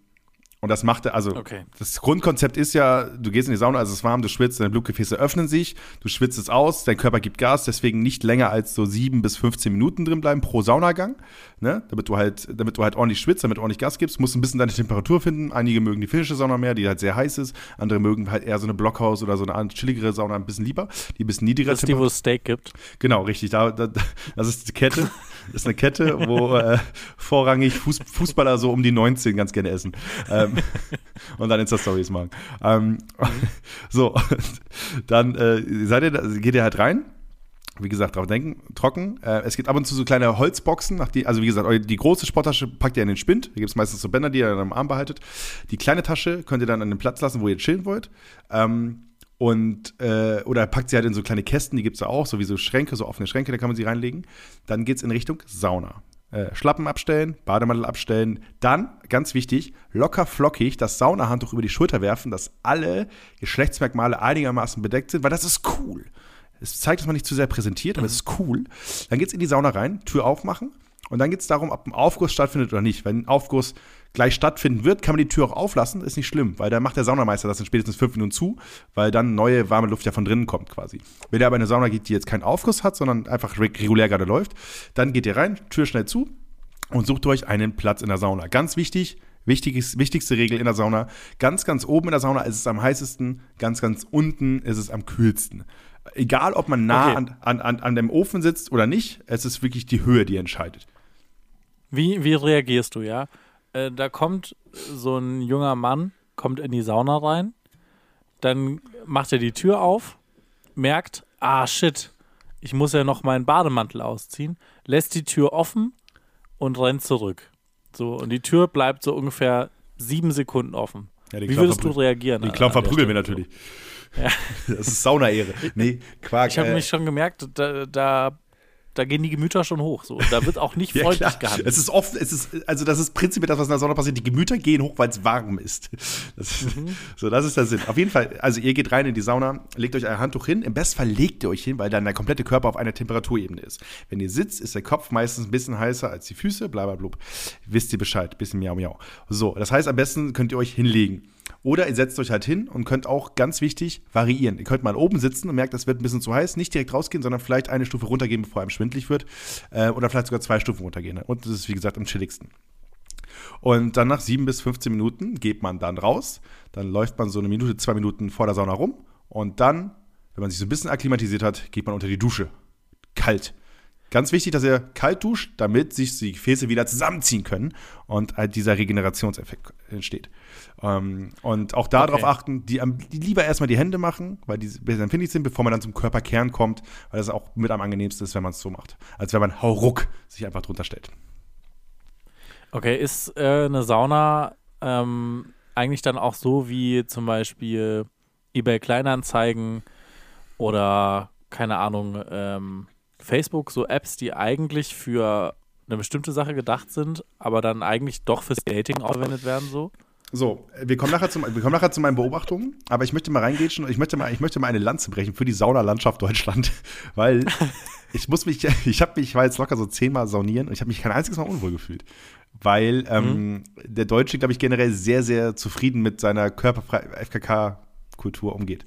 Speaker 1: Und das macht er, also
Speaker 2: Okay.
Speaker 1: das Grundkonzept ist ja, du gehst in die Sauna, also es ist warm, du schwitzt, deine Blutgefäße öffnen sich, du schwitzt es aus, dein Körper gibt Gas, deswegen nicht länger als so sieben bis 15 Minuten drin bleiben pro Saunagang, ne? damit, du halt, damit du halt ordentlich schwitzt, damit du ordentlich Gas gibst, musst ein bisschen deine Temperatur finden. Einige mögen die finnische Sauna mehr, die halt sehr heiß ist, andere mögen halt eher so eine Blockhaus oder so eine chilligere Sauna ein bisschen lieber, die ein bisschen niedriger
Speaker 2: das ist die, wo es Steak gibt.
Speaker 1: Genau, richtig. Da, da, das ist die Kette. (laughs) Das ist eine Kette, wo (laughs) äh, vorrangig Fuß, Fußballer so um die 19 ganz gerne essen. Ähm, (laughs) und dann Insta-Stories machen. Ähm, (laughs) so, dann äh, seid ihr, da- geht ihr halt rein. Wie gesagt, drauf denken, trocken. Äh, es gibt ab und zu so kleine Holzboxen, nach die, also wie gesagt, die große Sporttasche packt ihr in den Spind. Da gibt es meistens so Bänder, die ihr dann am Arm behaltet. Die kleine Tasche könnt ihr dann an den Platz lassen, wo ihr chillen wollt. Ähm, und, äh, oder packt sie halt in so kleine Kästen, die gibt es ja auch, so wie so Schränke, so offene Schränke, da kann man sie reinlegen. Dann geht es in Richtung Sauna. Äh, Schlappen abstellen, Bademantel abstellen. Dann, ganz wichtig, locker flockig das Saunahandtuch über die Schulter werfen, dass alle Geschlechtsmerkmale einigermaßen bedeckt sind, weil das ist cool. Es zeigt, dass man nicht zu sehr präsentiert, aber es ist cool. Dann geht's in die Sauna rein, Tür aufmachen Und dann geht es darum, ob ein Aufguss stattfindet oder nicht. Wenn ein Aufguss gleich stattfinden wird, kann man die Tür auch auflassen, ist nicht schlimm, weil dann macht der Saunameister das in spätestens fünf Minuten zu, weil dann neue warme Luft ja von drinnen kommt quasi. Wenn der aber in eine Sauna geht, die jetzt keinen Aufguss hat, sondern einfach reg- regulär gerade läuft, dann geht ihr rein, Tür schnell zu und sucht euch einen Platz in der Sauna. Ganz wichtig, wichtiges, wichtigste Regel in der Sauna, ganz, ganz oben in der Sauna ist es am heißesten, ganz, ganz unten ist es am kühlsten. Egal, ob man nah
Speaker 2: Okay.
Speaker 1: an, an, an, an dem Ofen sitzt oder nicht, es ist wirklich die Höhe, die entscheidet.
Speaker 2: Wie, wie reagierst du, ja? Äh, da kommt so ein junger Mann, kommt in die Sauna rein, dann macht er die Tür auf, merkt, ah shit, ich muss ja noch meinen Bademantel ausziehen, lässt die Tür offen und rennt zurück. So, und die Tür bleibt so ungefähr sieben Sekunden offen.
Speaker 1: Ja,
Speaker 2: Wie würdest du reagieren? An-
Speaker 1: Clown verprügeln wir natürlich. (laughs) Das ist Saunaehre. Nee, Quark.
Speaker 2: Ich habe
Speaker 1: äh,
Speaker 2: mich schon gemerkt, da, da, da gehen die Gemüter schon hoch. So. Da wird auch nicht (laughs)
Speaker 1: ja,
Speaker 2: freundlich
Speaker 1: klar.
Speaker 2: gehandelt.
Speaker 1: Es ist oft, es ist, also das ist prinzipiell das, was in der Sauna passiert. Die Gemüter gehen hoch, weil es warm ist. Das ist
Speaker 2: Mhm. (laughs)
Speaker 1: So, das ist der Sinn. Auf jeden Fall, also ihr geht rein in die Sauna, legt euch ein Handtuch hin. Im Bestfall legt ihr euch hin, weil dann der komplette Körper auf einer Temperaturebene ist. Wenn ihr sitzt, ist der Kopf meistens ein bisschen heißer als die Füße, bla bla blub. Wisst ihr Bescheid, bisschen miau miau. So, das heißt, am besten könnt ihr euch hinlegen. Oder ihr setzt euch halt hin und könnt auch ganz wichtig variieren. Ihr könnt mal oben sitzen und merkt, es wird ein bisschen zu heiß, nicht direkt rausgehen, sondern vielleicht eine Stufe runtergehen, bevor einem schwindlig wird. Äh, oder vielleicht sogar zwei Stufen runtergehen. Und das ist, wie gesagt, am chilligsten. Und dann nach sieben bis 15 Minuten geht man dann raus. Dann läuft man so eine Minute, zwei Minuten vor der Sauna rum. Und dann, wenn man sich so ein bisschen akklimatisiert hat, geht man unter die Dusche. Kalt. Ganz wichtig, dass ihr kalt duscht, damit sich die Gefäße wieder zusammenziehen können und halt dieser Regenerationseffekt entsteht. Ähm, und auch darauf
Speaker 2: Okay.
Speaker 1: achten, die, die lieber erstmal die Hände machen, weil die besser empfindlich sind, bevor man dann zum Körperkern kommt, weil das auch mit am angenehmsten ist, wenn man es so macht. Als wenn man hauruck sich einfach drunter stellt.
Speaker 2: Okay, ist äh, eine Sauna ähm, eigentlich dann auch so wie zum Beispiel eBay Kleinanzeigen oder keine Ahnung, ähm, Facebook, so Apps, die eigentlich für eine bestimmte Sache gedacht sind, aber dann eigentlich doch fürs Dating verwendet werden so?
Speaker 1: So, wir kommen nachher zu, wir kommen nachher zu meinen Beobachtungen, aber ich möchte mal reingehen und ich möchte mal, ich möchte mal eine Lanze brechen für die Saunalandschaft Deutschland, (laughs) weil (laughs) ich muss mich, ich habe mich, ich war jetzt locker so zehnmal saunieren und ich habe mich kein einziges Mal unwohl gefühlt, weil ähm, der Deutsche, glaube ich, generell sehr, sehr zufrieden mit seiner körperfrei FKK-Kultur umgeht,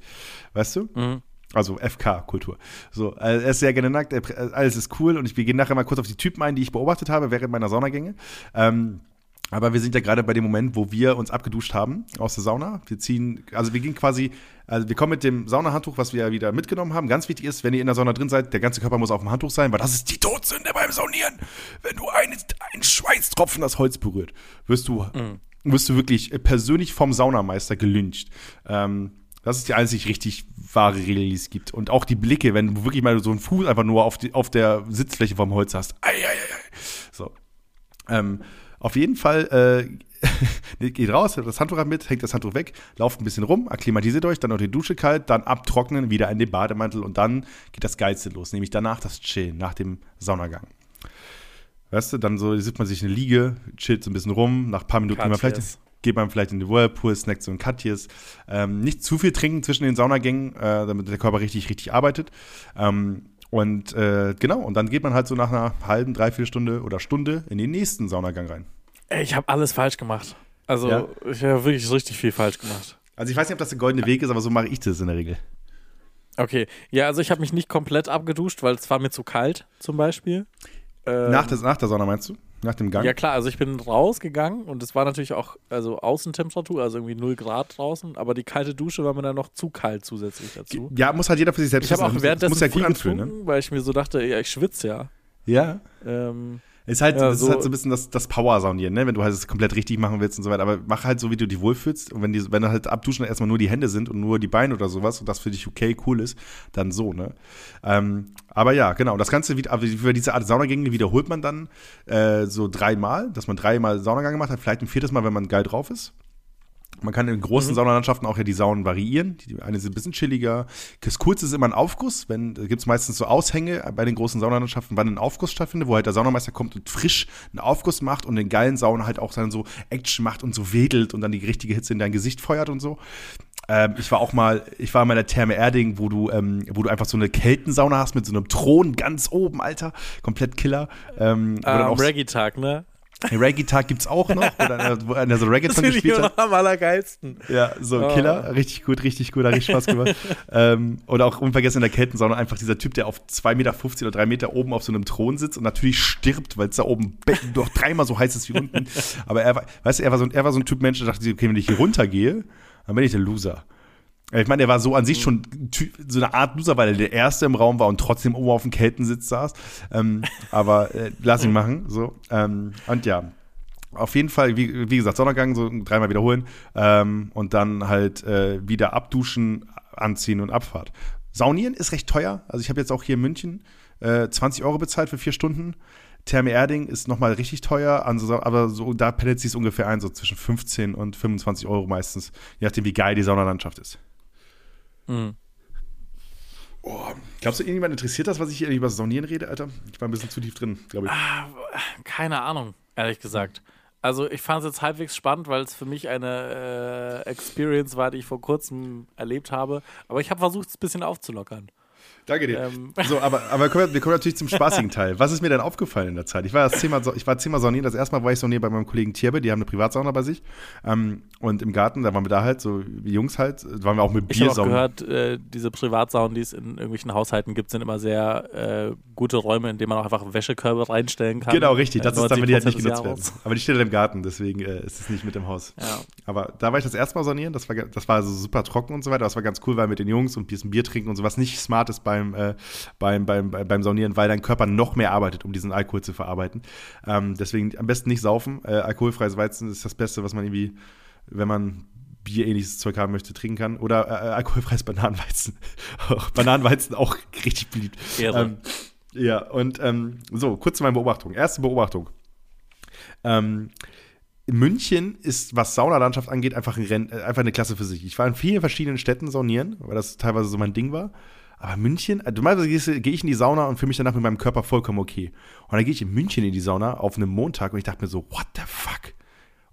Speaker 1: weißt du?
Speaker 2: Mhm.
Speaker 1: Also FK-Kultur. So, äh, er ist sehr gerne nackt, äh, alles ist cool und ich, wir gehen nachher mal kurz auf die Typen ein, die ich beobachtet habe während meiner Saunagänge. Ähm, aber wir sind ja gerade bei dem Moment, wo wir uns abgeduscht haben aus der Sauna. Wir ziehen, also wir gehen quasi, also wir kommen mit dem Saunahandtuch, was wir ja wieder mitgenommen haben. Ganz wichtig ist, wenn ihr in der Sauna drin seid, der ganze Körper muss auf dem Handtuch sein, weil das ist die Todsünde beim Saunieren. Wenn du einen, einen Schweißtropfen das Holz berührt, wirst du, wirst du wirklich persönlich vom Saunameister gelyncht. Ähm, das ist die einzig richtig wahre es gibt. Und auch die Blicke, wenn du wirklich mal so einen Fuß einfach nur auf, die, auf der Sitzfläche vom Holz hast. Ei, ei, ei. So. Ähm, auf jeden Fall äh, (laughs) geht raus, das Handtuch mit, hängt das Handtuch weg, lauft ein bisschen rum, akklimatisiert euch, dann noch die Dusche kalt, dann abtrocknen, wieder in den Bademantel und dann geht das Geilste los, nämlich danach das Chillen, nach dem Saunagang. Weißt du, dann so sieht man sich eine Liege, chillt so ein bisschen rum, nach ein paar Minuten geht man vielleicht,
Speaker 2: Katjes.
Speaker 1: Geht man vielleicht in den Whirlpool, snackt so ein Katjes. Ähm, nicht zu viel trinken zwischen den Saunagängen, äh, damit der Körper richtig, richtig arbeitet. Ähm, und äh, genau, und dann geht man halt so nach einer halben, dreiviertel Stunde oder Stunde in den nächsten Saunagang rein.
Speaker 2: Ey, ich habe alles falsch gemacht. Also,
Speaker 1: Ja?
Speaker 2: ich habe wirklich richtig viel falsch gemacht.
Speaker 1: Also ich weiß nicht, ob das der goldene Weg ist, aber so mache ich das in der Regel.
Speaker 2: Okay, ja, also ich habe mich nicht komplett abgeduscht, weil es war mir zu kalt, zum Beispiel. Ähm,
Speaker 1: nach, der, nach der Sauna meinst du? Nach dem Gang?
Speaker 2: Ja klar, also ich bin rausgegangen und es war natürlich auch also Außentemperatur, also irgendwie 0 Grad draußen, aber die kalte Dusche war mir dann noch zu kalt zusätzlich dazu.
Speaker 1: Ja, muss halt jeder für sich selbst
Speaker 2: Ich habe auch.
Speaker 1: Das
Speaker 2: währenddessen
Speaker 1: muss ja
Speaker 2: viel
Speaker 1: gut anfühlen, ne?
Speaker 2: weil ich mir so dachte, ja, ich schwitze ja.
Speaker 1: Ja.
Speaker 2: Ähm,
Speaker 1: Ist halt,
Speaker 2: Ja,
Speaker 1: das
Speaker 2: so-
Speaker 1: ist halt so ein bisschen das, das Power-Saunieren, ne? Wenn du halt es komplett richtig machen willst und so weiter. Aber mach halt so, wie du dich wohlfühlst. Und wenn, die, wenn halt abduschen erstmal nur die Hände sind und nur die Beine oder sowas und das für dich okay, cool ist, dann so, ne? Ähm, aber ja, genau. Das Ganze, über diese Art Saunagänge wiederholt man dann äh, so dreimal, dass man dreimal Saunagang gemacht hat. Vielleicht ein viertes Mal, wenn man geil drauf ist. Man kann in großen
Speaker 2: Mhm.
Speaker 1: Saunalandschaften auch ja die Saunen variieren. Die eine sind ein bisschen chilliger. Das Coolste ist immer ein Aufguss. Wenn, da gibt es meistens so Aushänge bei den großen Saunalandschaften, wann ein Aufguss stattfindet, wo halt der Saunameister kommt und frisch einen Aufguss macht und den geilen Sauna halt auch dann so Action macht und so wedelt und dann die richtige Hitze in dein Gesicht feuert und so. Ähm, ich war auch mal, ich war mal in der Therme Erding, wo du, ähm, wo du einfach so eine Keltensauna hast mit so einem Thron ganz oben, Alter. Komplett Killer. Ähm, dann
Speaker 2: Am Reggae-Tag, ne?
Speaker 1: Reggae-Tag gibt's auch noch, wo einer, wo einer so (laughs) Reggaeton gespielt hat.
Speaker 2: noch am allergeilsten.
Speaker 1: Ja, so
Speaker 2: Oh.
Speaker 1: Killer, richtig gut, richtig gut, hat richtig Spaß gemacht. (laughs) ähm, oder auch unvergessen in der Keltensauna einfach dieser Typ, der auf 2,50 Meter oder 3 Meter oben auf so einem Thron sitzt und natürlich stirbt, weil es da oben be- noch dreimal so heiß ist wie unten. (laughs) Aber er war, weißt du, er war so, ein- er war so ein Typ Mensch, der dachte, okay, wenn ich hier runtergehe, dann bin ich der Loser. Ich meine, er war so an sich schon so eine Art Loser, weil er der Erste im Raum war und trotzdem oben auf dem Keltensitz saß. Ähm, (laughs) aber äh, lass ihn machen. So. Ähm, und ja, auf jeden Fall, wie, wie gesagt, Sonnengang, so dreimal wiederholen ähm, und dann halt äh, wieder abduschen, anziehen und Abfahrt. Saunieren ist recht teuer. Also ich habe jetzt auch hier in München äh, 20 Euro bezahlt für vier Stunden. Therme Erding ist nochmal richtig teuer, aber so da pendelt sich ungefähr ein, so zwischen 15 und 25 Euro meistens, je nachdem, wie geil die Saunalandschaft ist.
Speaker 2: Mhm.
Speaker 1: Oh, glaubst du, irgendjemand interessiert das, was ich hier über Saunieren rede, Alter? Ich war ein bisschen zu tief drin, glaube ich.
Speaker 2: Keine Ahnung, ehrlich gesagt. Also ich fand es jetzt halbwegs spannend, weil es für mich eine äh, Experience war, die ich vor kurzem erlebt habe. Aber ich habe versucht, es ein bisschen aufzulockern.
Speaker 1: Danke dir.
Speaker 2: Ähm.
Speaker 1: So, aber, aber kommen wir, wir kommen natürlich zum spaßigen Teil. Was ist mir denn aufgefallen in der Zeit? Ich war das zehnmal, ich war zehnmal saunieren. Das erste Mal war ich saunieren bei meinem Kollegen Tierbe, die haben eine Privatsauna bei sich. Ähm, und im Garten, da waren wir da halt, so wie Jungs halt, da waren wir auch mit
Speaker 2: Ich habe gehört, äh, diese Privatsaunen, die es in irgendwelchen Haushalten gibt, sind immer sehr äh, gute Räume, in denen man auch einfach Wäschekörbe reinstellen kann.
Speaker 1: Genau, richtig. Das ist dann, wenn die halt
Speaker 2: 90%
Speaker 1: nicht genutzt werden. Aber die steht halt im Garten, deswegen äh, ist es nicht mit im Haus.
Speaker 2: Ja.
Speaker 1: Aber da war ich das erste Mal saunieren. Das war, das war so super trocken und so weiter. Das war ganz cool, weil mit den Jungs und ein bisschen Bier trinken und sowas nicht smart ist beim, äh, beim, beim, beim Saunieren, weil dein Körper noch mehr arbeitet, um diesen Alkohol zu verarbeiten. Ähm, deswegen am besten nicht saufen. Äh, alkoholfreies Weizen ist das Beste, was man irgendwie, wenn man Bier-ähnliches Zeug haben möchte, trinken kann. Oder äh, alkoholfreies Bananenweizen. (laughs) Bananenweizen auch richtig beliebt. Ähm, ja, und ähm, so, kurz zu meiner Beobachtung. Erste Beobachtung. Ähm, München ist, was Saunalandschaft angeht, einfach, ein Renn, äh, einfach eine Klasse für sich. Ich war in vielen verschiedenen Städten saunieren, weil das teilweise so mein Ding war. Aber München, äh, normalerweise gehe gehe ich in die Sauna und fühle mich danach mit meinem Körper vollkommen okay. Und dann gehe ich in München in die Sauna auf einem Montag und ich dachte mir so, what the fuck?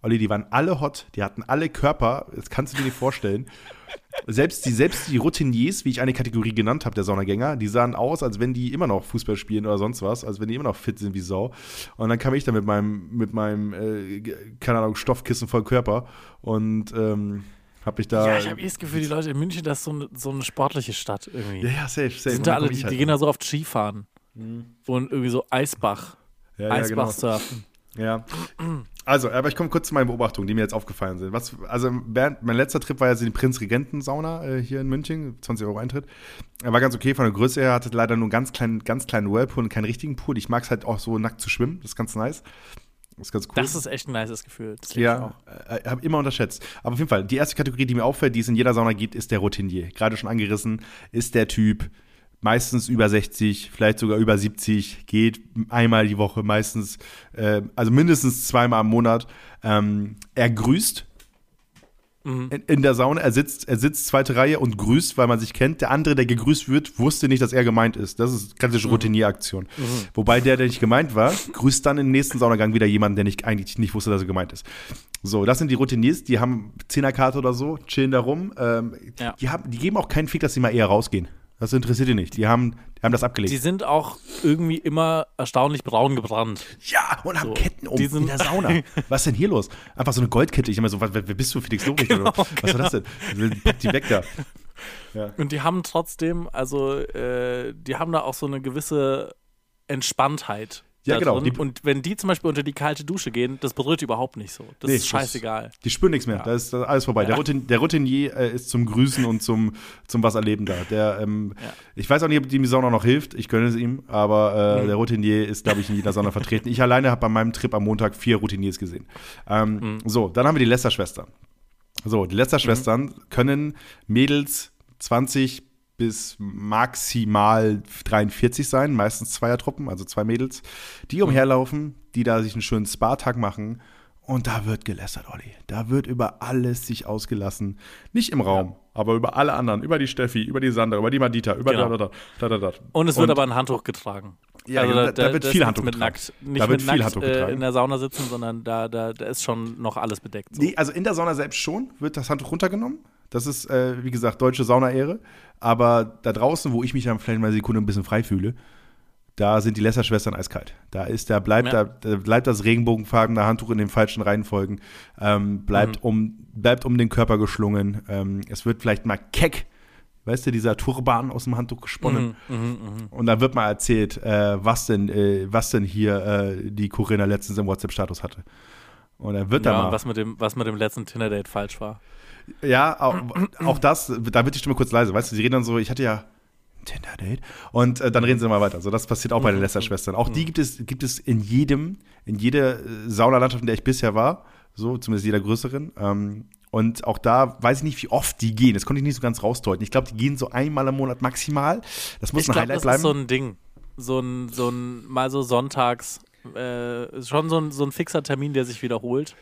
Speaker 1: Olli, die waren alle hot, die hatten alle Körper, das kannst du dir nicht vorstellen. (laughs) Selbst die, selbst die Routiniers, wie ich eine Kategorie genannt habe, der Saunagänger, die sahen aus, als wenn die immer noch Fußball spielen oder sonst was, als wenn die immer noch fit sind wie Sau. Und dann kam ich da mit meinem, mit meinem, äh, keine Ahnung, Stoffkissen voll Körper und ähm, hab mich da.
Speaker 2: Ja, ich habe eh das Gefühl, die Leute in München, das ist so eine, so eine sportliche Stadt irgendwie.
Speaker 1: Ja, ja, safe, safe.
Speaker 2: die sind da alle,
Speaker 1: ich
Speaker 2: die,
Speaker 1: halt
Speaker 2: gehen da so oft Skifahren. Und irgendwie so Eisbach.
Speaker 1: Ja, ja,
Speaker 2: Eisbach
Speaker 1: genau.
Speaker 2: surfen.
Speaker 1: Ja. Also, aber ich komme kurz zu meinen Beobachtungen, die mir jetzt aufgefallen sind. Was, also, während, mein letzter Trip war ja die Prinz-Regenten-Sauna äh, hier in München, 20 Euro Eintritt. Er war ganz okay von der Größe her, hatte leider nur einen ganz kleinen, ganz kleinen Whirlpool und keinen richtigen Pool. Ich mag es halt auch so nackt zu schwimmen, das ist ganz nice. Das ist ganz cool.
Speaker 2: Das ist echt ein nices Gefühl. Das lieb ich
Speaker 1: Ja,
Speaker 2: auch.
Speaker 1: äh, habe immer unterschätzt. Aber auf jeden Fall, die erste Kategorie, die mir auffällt, die es in jeder Sauna gibt, ist der Routinier. Gerade schon angerissen, ist der Typ meistens über 60, vielleicht sogar über 70, geht einmal die Woche, meistens, äh, also mindestens zweimal im Monat. Ähm, er grüßt in, in der Sauna, er sitzt, er sitzt zweite Reihe und grüßt, weil man sich kennt. Der andere, der gegrüßt wird, wusste nicht, dass er gemeint ist. Das ist klassische Routinieraktion. Wobei der, der nicht gemeint war, grüßt dann im nächsten Saunagang wieder jemanden, der nicht, eigentlich nicht wusste, dass er gemeint ist. So, das sind die Routiniers, die haben Zehnerkarte oder so, chillen da rum. Ähm,
Speaker 2: Ja.
Speaker 1: die, haben, die geben auch keinen Fick, dass sie mal eher rausgehen. Das interessiert die nicht. Die haben, die haben das abgelegt.
Speaker 2: Die sind auch irgendwie immer erstaunlich braun gebrannt.
Speaker 1: ja, und haben
Speaker 2: So,
Speaker 1: Ketten um
Speaker 2: die
Speaker 1: in
Speaker 2: sind-
Speaker 1: der Sauna. (laughs) Was ist denn hier los? Einfach so eine Goldkette. Ich immer so, was, wer bist du, Felix Lobrecht? oder? Was war das denn? Pack die weg da. (laughs)
Speaker 2: Und die haben trotzdem, also, äh, die haben da auch so eine gewisse Entspanntheit.
Speaker 1: Ja, genau. Die-
Speaker 2: Und wenn die zum Beispiel unter die kalte Dusche gehen, das berührt überhaupt nicht so. Das
Speaker 1: Nee,
Speaker 2: ist scheißegal.
Speaker 1: Die spüren nichts mehr.
Speaker 2: Ja.
Speaker 1: Da ist alles vorbei. Der,
Speaker 2: Ja.
Speaker 1: Routin, der Routinier äh, ist zum Grüßen und zum, zum was erleben da. Der, ähm,
Speaker 2: Ja.
Speaker 1: Ich weiß auch nicht, ob ihm die Sauna noch hilft. Ich gönne es ihm. Aber
Speaker 2: Mhm.
Speaker 1: äh, der Routinier ist, glaube ich, in jeder Sauna vertreten. Ich alleine habe bei meinem Trip am Montag vier Routiniers gesehen. Ähm,
Speaker 2: Mhm.
Speaker 1: So, dann haben wir die Lästerschwestern. So, die Lästerschwestern
Speaker 2: Mhm.
Speaker 1: können Mädels 20 bis maximal 43 sein, meistens Zweiertruppen, also zwei Mädels, die umherlaufen, die da sich einen schönen Spa-Tag machen und da wird gelästert, Olli. Da wird über alles sich ausgelassen. Nicht im Raum, aber über alle anderen, über die Steffi, über die Sandra, über die Madita, über
Speaker 2: Genau.
Speaker 1: da, da, da, da, da.
Speaker 2: Und es wird aber ein Handtuch getragen. Also
Speaker 1: Ja, da- da wird viel Handtuch
Speaker 2: mit
Speaker 1: getragen.
Speaker 2: nackt, nicht
Speaker 1: Da wird
Speaker 2: mit
Speaker 1: viel
Speaker 2: nackt
Speaker 1: Handtuch
Speaker 2: äh,
Speaker 1: getragen.
Speaker 2: in der Sauna sitzen, sondern da, da, da ist schon noch alles bedeckt. So.
Speaker 1: Nee, also in der Sauna selbst schon wird das Handtuch runtergenommen. Das ist, äh, wie gesagt, deutsche Saunaehre. Aber da draußen, wo ich mich dann vielleicht mal eine Sekunde ein bisschen frei fühle, da sind die Lesser-Schwestern eiskalt. Da ist, da bleibt,
Speaker 2: Ja.
Speaker 1: da, da bleibt das regenbogenfarbene Handtuch in den falschen Reihenfolgen, ähm, bleibt, um, bleibt um den Körper geschlungen. Ähm, es wird vielleicht mal keck, weißt du, dieser Turban aus dem Handtuch gesponnen.
Speaker 2: Mhm,
Speaker 1: Und dann wird mal erzählt, äh, was denn, äh, was denn hier äh, die Corinna letztens im WhatsApp-Status hatte. Und dann wird da
Speaker 2: Ja,
Speaker 1: mal.
Speaker 2: und was mit dem, was mit dem letzten Tinder-Date falsch war.
Speaker 1: Ja, auch, auch das, da wird die Stimme kurz leise, weißt du, sie reden dann so, ich hatte ja ein Tinder-Date und äh, dann reden sie mal weiter. So, das passiert auch bei den Lester-Schwestern. Auch die gibt es, gibt es in jedem, in jeder äh, Saunalandschaft, in der ich bisher war, so, zumindest jeder größeren. Ähm, und auch da weiß ich nicht, wie oft die gehen. Das konnte ich nicht so ganz rausdeuten. Ich glaube, die gehen so einmal im Monat maximal. Das muss
Speaker 2: Ich
Speaker 1: ein
Speaker 2: glaube,
Speaker 1: Highlight
Speaker 2: das
Speaker 1: bleiben.
Speaker 2: ist so ein Ding. So ein, so ein, mal so sonntags, äh, ist schon so ein, so ein fixer Termin, der sich wiederholt.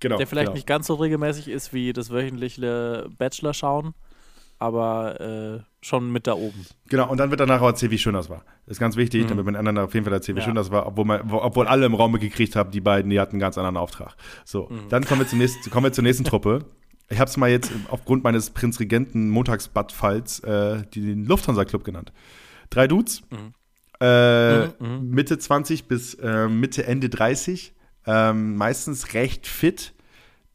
Speaker 1: Genau,
Speaker 2: der vielleicht
Speaker 1: genau.
Speaker 2: nicht ganz so regelmäßig ist wie das wöchentliche Bachelor schauen, aber äh, schon mit da oben.
Speaker 1: Genau, und dann wird danach auch erzählt, wie schön das war. Das ist ganz wichtig, damit man anderen auf jeden Fall erzählt, wie
Speaker 2: Ja.
Speaker 1: schön das war, obwohl, man, wo, obwohl alle im Raum mitgekriegt haben, die beiden, die hatten einen ganz anderen Auftrag. So, dann kommen wir, zum nächsten, kommen wir zur nächsten Truppe. Ich habe es mal jetzt aufgrund meines Prinzregenten Montagsbadfalls äh, den Lufthansa Club genannt. Drei Dudes, äh, Mitte 20 bis äh, Mitte, Ende 30, ähm, meistens recht fit.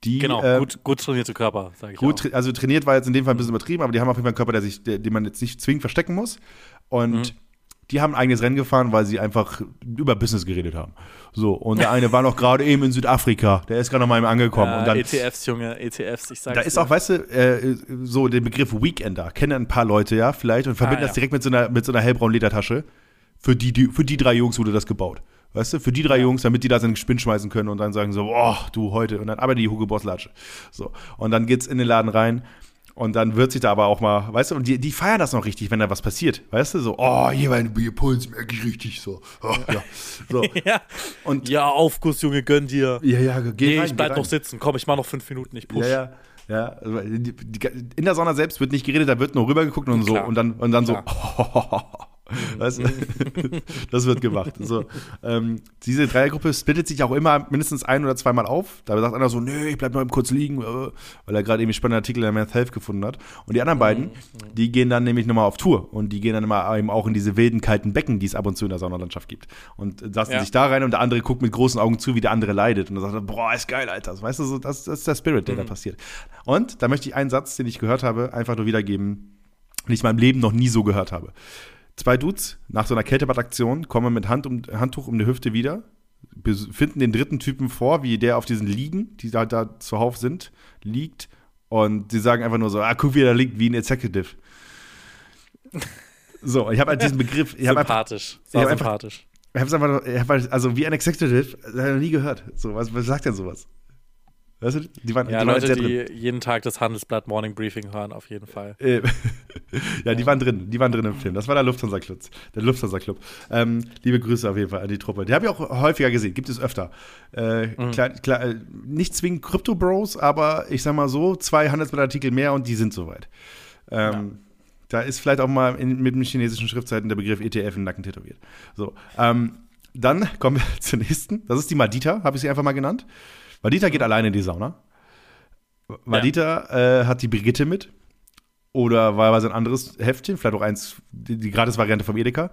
Speaker 1: Die,
Speaker 2: Genau,
Speaker 1: äh,
Speaker 2: gut, gut trainierte Körper, sage ich
Speaker 1: Gut,
Speaker 2: auch.
Speaker 1: also trainiert war jetzt in dem Fall ein bisschen übertrieben, aber die haben auf jeden Fall einen Körper, der sich, der, den man jetzt nicht zwingend verstecken muss. Und
Speaker 2: Mhm.
Speaker 1: die haben ein eigenes Rennen gefahren, weil sie einfach über Business geredet haben. So, und der eine war noch gerade eben in Südafrika, der ist gerade noch mal eben angekommen.
Speaker 2: Ja,
Speaker 1: und dann,
Speaker 2: ETFs, Junge, ETFs, ich sag's
Speaker 1: da ist
Speaker 2: dir.
Speaker 1: auch, weißt du, äh, so den Begriff Weekender, kennen ein paar Leute ja vielleicht und verbinden
Speaker 2: Ah, ja.
Speaker 1: das direkt mit so einer, mit so einer hellbraunen Ledertasche. Für die, die, für die drei Jungs wurde das gebaut. Weißt du, für die drei Jungs, damit die da so einen Spinn schmeißen können und dann sagen so, oh, du heute. Und dann aber die Hugo Boss Latsche. So. Und dann geht's in den Laden rein. Und dann wird sich da aber auch mal, weißt du, und die, die feiern das noch richtig, wenn da was passiert. Weißt du, so, oh, hier mein Bierpuls merke ich richtig so. Oh, ja. so. (laughs)
Speaker 2: ja.
Speaker 1: Und
Speaker 2: ja, Aufguss, Junge, gönn dir.
Speaker 1: ja, ja, geh
Speaker 2: Nee,
Speaker 1: rein,
Speaker 2: ich
Speaker 1: geh
Speaker 2: bleib noch sitzen. Komm, ich mach noch fünf Minuten, ich push.
Speaker 1: Ja, ja. Ja, also in der Sauna selbst wird nicht geredet, da wird nur rübergeguckt und so
Speaker 2: Klar.
Speaker 1: und dann und dann
Speaker 2: Klar.
Speaker 1: so. (laughs) Weißt du? (laughs) das wird gemacht. So, ähm, diese Dreiergruppe splittet sich auch immer mindestens ein oder zweimal auf. Da sagt einer so, nö, ich bleib eben kurz liegen, äh, weil er gerade irgendwie spannende Artikel in der Men's Health gefunden hat. Und die anderen beiden, die gehen dann nämlich nochmal auf Tour und die gehen dann immer eben auch in diese wilden, kalten Becken, die es ab und zu in der Saunalandschaft gibt. Und lassen
Speaker 2: Ja.
Speaker 1: sich da rein und der andere guckt mit großen Augen zu, wie der andere leidet. Und dann sagt er, boah, ist geil, Alter. Weißt du, so, das, das ist der Spirit, der da passiert. Und da möchte ich einen Satz, den ich gehört habe, einfach nur wiedergeben, den ich in meinem Leben noch nie so gehört habe. Zwei Dudes nach so einer Kältebadaktion kommen mit Hand um, Handtuch um die Hüfte wieder, finden den dritten Typen vor, wie der auf diesen Liegen, die da, da zuhauf sind, liegt. Und sie sagen einfach nur so, ah, guck, wie der liegt, wie ein Executive. (laughs) So, ich habe halt diesen Begriff, ich habe einfach,
Speaker 2: sympathisch.
Speaker 1: ich einfach-
Speaker 2: sympathisch.
Speaker 1: ich hab's einfach, ich hab halt, also wie ein Executive, das habe ich noch nie gehört. So, was, was sagt denn sowas? Weißt du, die waren,
Speaker 2: Ja,
Speaker 1: die waren
Speaker 2: Leute,
Speaker 1: sehr
Speaker 2: die jeden Tag das Handelsblatt Morning Briefing hören, auf jeden Fall.
Speaker 1: Äh, (laughs) ja, die waren drin, die waren drin im Film. Das war der Lufthansa Club. Der Lufthansa Club. Ähm, liebe Grüße auf jeden Fall an die Truppe. Die habe ich auch häufiger gesehen, gibt es öfter. Äh, klar, klar, äh, nicht zwingend Crypto Bros, aber ich sag mal so, zwei Handelsblattartikel mehr und die sind soweit. Ähm, Da ist vielleicht auch mal in, mit dem chinesischen Schriftzeichen der Begriff ETF den Nacken tätowiert. So, ähm, dann kommen wir (laughs) zur nächsten. Das ist die Madita, habe ich sie einfach mal genannt. Madita geht alleine in die Sauna. Madita äh, hat die Brigitte mit. Oder wahlweise ein anderes Heftchen, vielleicht auch eins, die, die Gratis-Variante vom Edeka.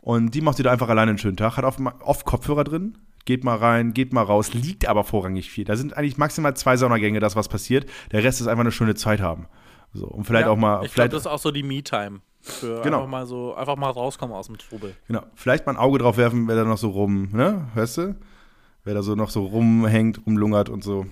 Speaker 1: Und die macht sie da einfach alleine einen schönen Tag. Hat oft, oft Kopfhörer drin, geht mal rein, geht mal raus, liegt aber vorrangig viel. Da sind eigentlich maximal zwei Saunagänge, das was passiert. Der Rest ist einfach eine schöne Zeit haben. So, und vielleicht
Speaker 2: Ja,
Speaker 1: auch mal,
Speaker 2: Ich glaube, das ist auch so die Me-Time. Für
Speaker 1: Genau.
Speaker 2: einfach mal so, einfach mal rauskommen aus dem Trubel.
Speaker 1: genau, vielleicht mal ein Auge drauf werfen, wer da noch so rum, ne, hörst du? Wer da so noch so rumhängt, rumlungert und so.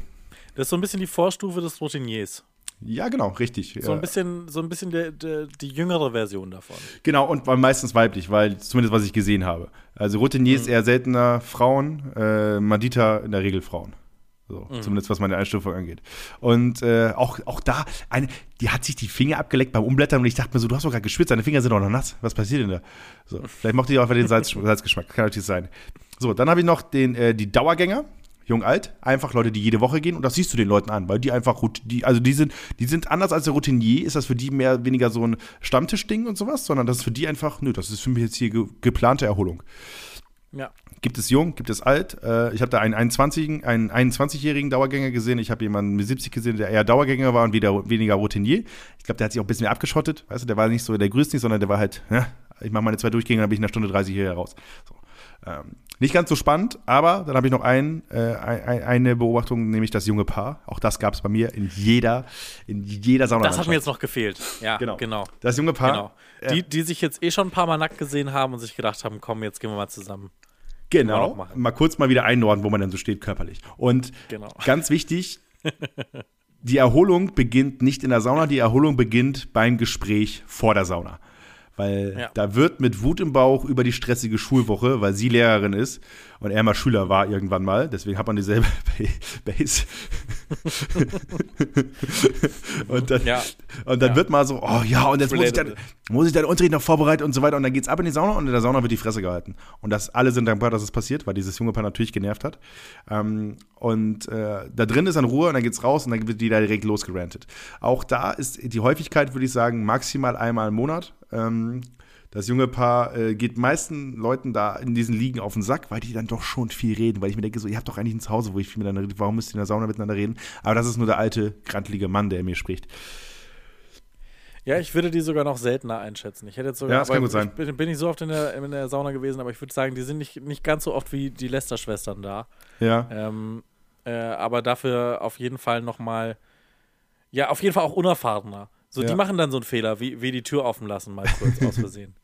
Speaker 2: Das ist so ein bisschen die Vorstufe des Routiniers.
Speaker 1: Ja, genau, richtig.
Speaker 2: So ein bisschen, so ein bisschen der, der, die jüngere Version davon.
Speaker 1: Genau, und war meistens weiblich, weil zumindest was ich gesehen habe. Also Routiniers eher seltener Frauen, äh, Madita in der Regel Frauen. So, zumindest was meine Einstufung angeht. Und äh, auch, auch da, eine, die hat sich die Finger abgeleckt beim Umblättern und ich dachte mir so, du hast doch gerade geschwitzt, deine Finger sind doch noch nass. Was passiert denn da? So, vielleicht mochte ich auch einfach den Salz, (laughs) Salzgeschmack, kann natürlich sein. So, dann habe ich noch den, äh, die Dauergänger. Jung alt, einfach Leute, die jede Woche gehen und das siehst du den Leuten an, weil die einfach die also die sind die sind anders als der Routinier, ist das für die mehr weniger so ein Stammtischding und sowas, sondern das ist für die einfach, nö, das ist für mich jetzt hier ge geplante Erholung.
Speaker 2: Ja.
Speaker 1: Gibt es jung, gibt es alt. Äh, ich habe da einen 21-jährigen einen 21 Dauergänger gesehen. Ich habe jemanden mit 70 gesehen, der eher Dauergänger war und wieder, weniger Routinier. Ich glaube, der hat sich auch ein bisschen mehr abgeschottet. Weißt du, der war nicht so der größte, sondern der war halt, ja, ich mache meine zwei Durchgänge, dann bin ich in einer Stunde 30 hier raus. So. Ähm, nicht ganz so spannend, aber dann habe ich noch ein, äh, ein, eine Beobachtung, nämlich das junge Paar. Auch das gab es bei mir in jeder, in jeder Sauna.
Speaker 2: Das hat mir jetzt noch gefehlt. Ja,
Speaker 1: Genau.
Speaker 2: genau.
Speaker 1: Das junge Paar.
Speaker 2: Genau.
Speaker 1: Ja.
Speaker 2: Die, die sich jetzt eh schon ein paar Mal nackt gesehen haben und sich gedacht haben, komm, jetzt gehen wir mal zusammen.
Speaker 1: Genau. Mal kurz mal wieder einordnen, wo man denn so steht körperlich. Und
Speaker 2: Genau.
Speaker 1: ganz wichtig, (laughs) die Erholung beginnt nicht in der Sauna, die Erholung beginnt beim Gespräch vor der Sauna. Weil
Speaker 2: Ja.
Speaker 1: da wird mit Wut im Bauch über die stressige Schulwoche, weil sie Lehrerin ist und er mal Schüler war irgendwann mal, deswegen hat man dieselbe (laughs) Base. (laughs) und dann,
Speaker 2: Ja.
Speaker 1: und dann
Speaker 2: Ja.
Speaker 1: wird mal so, oh ja, und jetzt muss ich, dann, muss ich dann Unterricht noch vorbereiten und so weiter. Und dann geht's ab in die Sauna und in der Sauna wird die Fresse gehalten. Und das alle sind dankbar, dass es passiert, weil dieses junge Paar natürlich genervt hat. Ähm, und äh, da drin ist dann Ruhe und dann geht's raus und dann wird die da direkt losgerantet. Auch da ist die Häufigkeit, würde ich sagen, maximal einmal im Monat. Ähm, das junge Paar äh, geht meisten Leuten da in diesen Ligen auf den Sack, weil die dann doch schon viel reden. Weil ich mir denke, so, ihr habt doch eigentlich ein Zuhause, wo ich viel miteinander rede. Warum müsst ihr in der Sauna miteinander reden? Aber das ist nur der alte, grantelige Mann, der mir spricht.
Speaker 2: Ja, ich würde die sogar noch seltener einschätzen. Ich hätte jetzt sogar,
Speaker 1: Ja, das kann gut sein.
Speaker 2: Ich bin, bin nicht so oft in der, in der Sauna gewesen, aber ich würde sagen, die sind nicht, nicht ganz so oft wie die Lester-Schwestern da.
Speaker 1: Ja.
Speaker 2: Ähm, äh, aber dafür auf jeden Fall nochmal, ja, auf jeden Fall auch unerfahrener. So,
Speaker 1: Ja.
Speaker 2: die machen dann so einen Fehler, wie, wie die Tür offen lassen, mal kurz aus Versehen.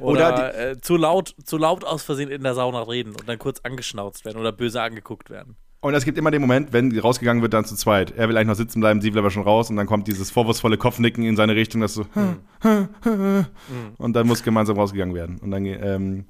Speaker 1: Oder
Speaker 2: Oder, äh, zu, laut, zu laut aus Versehen in der Sauna reden und dann kurz angeschnauzt werden oder böse angeguckt werden.
Speaker 1: Und es gibt immer den Moment, wenn rausgegangen wird, dann zu zweit. Er will eigentlich noch sitzen bleiben, sie will aber schon raus und dann kommt dieses vorwurfsvolle Kopfnicken in seine Richtung, das so (laughs) und dann muss gemeinsam rausgegangen werden. Und dann ähm,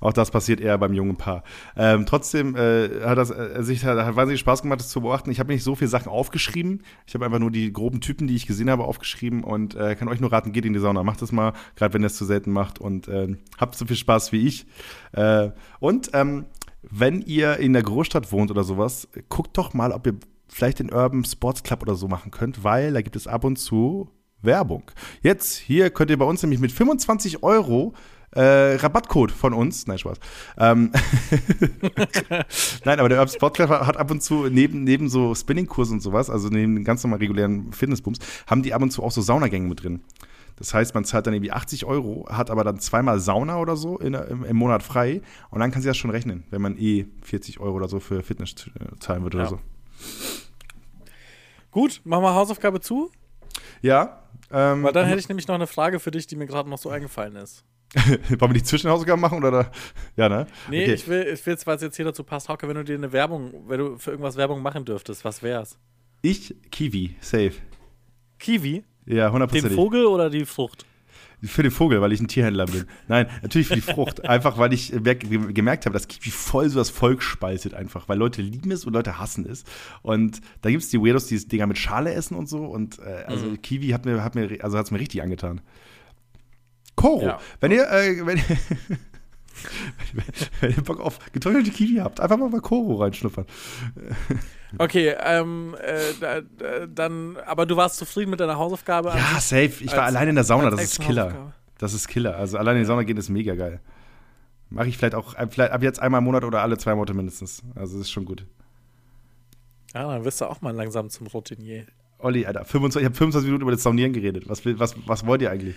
Speaker 1: auch das passiert eher beim jungen Paar. Ähm, trotzdem äh, hat das äh, sich hat, hat wahnsinnig Spaß gemacht, das zu beobachten. Ich habe nicht so viele Sachen aufgeschrieben. Ich habe einfach nur die groben Typen, die ich gesehen habe, aufgeschrieben und äh, kann euch nur raten, geht in die Sauna, macht das mal, gerade wenn ihr es zu selten macht und ähm, habt so viel Spaß wie ich. Äh, und ähm, wenn ihr in der Großstadt wohnt oder sowas, guckt doch mal, ob ihr vielleicht den Urban Sports Club oder so machen könnt, weil da gibt es ab und zu Werbung. Jetzt, hier könnt ihr bei uns nämlich mit 25 Euro äh, Rabattcode von uns, nein, Spaß. Ähm, (laughs) nein, aber der Sports Club hat ab und zu neben, neben so Spinning-Kursen und sowas, also neben den ganz normal regulären Fitnessbooms, haben die ab und zu auch so Saunagänge mit drin. Das heißt, man zahlt dann irgendwie 80 Euro, hat aber dann zweimal Sauna oder so in, im, im Monat frei und dann kann sie das schon rechnen, wenn man eh 40 Euro oder so für Fitness äh, zahlen würde
Speaker 2: Ja.
Speaker 1: oder so.
Speaker 2: Gut, machen wir Hausaufgabe zu,
Speaker 1: Ja. Ähm,
Speaker 2: weil dann hätte ich nämlich noch eine Frage für dich, die mir gerade noch so eingefallen ist. (laughs)
Speaker 1: Wollen wir die Zwischenhausaufgaben machen oder? da- Ja, ne?
Speaker 2: Nee,
Speaker 1: Okay.
Speaker 2: ich will, ich will jetzt, weil es jetzt hier dazu passt, Hauke, wenn du dir eine Werbung, wenn du für irgendwas Werbung machen dürftest, was wär's?
Speaker 1: Ich, Kiwi, safe.
Speaker 2: Kiwi?
Speaker 1: Ja,
Speaker 2: Den
Speaker 1: hundertprozentig.
Speaker 2: Vogel oder die Frucht?
Speaker 1: Für den Vogel, weil ich ein Tierhändler bin. Nein, natürlich für die Frucht. (laughs) Einfach, weil ich mer- gemerkt habe, dass Kiwi voll so das Volk spaltet einfach. Weil Leute lieben es und Leute hassen es. Und da gibt es die Weirdos, die das Dinger mit Schale essen und so. Und äh, also
Speaker 2: Mhm.
Speaker 1: Kiwi hat mir, hat mir, also hat's mir richtig angetan. Koro,
Speaker 2: Ja.
Speaker 1: wenn ihr, äh, wenn, (laughs) wenn ihr Bock auf getrocknete Kiwi habt, einfach mal bei Koro reinschnuppern.
Speaker 2: Okay, ähm, äh, da, da, dann, aber du warst zufrieden mit deiner Hausaufgabe?
Speaker 1: Ja, safe. Ich war alleine in der Sauna, das ist Killer. Das ist Killer. Also alleine in die Sauna gehen ist mega geil. Mache ich vielleicht auch äh, vielleicht ab jetzt einmal im Monat oder alle zwei Monate mindestens. Also das ist schon gut.
Speaker 2: Ja, dann wirst du auch mal langsam zum Routinier.
Speaker 1: Olli, Alter, 25, ich habe 25 Minuten über das Saunieren geredet. Was, was, was wollt ihr eigentlich?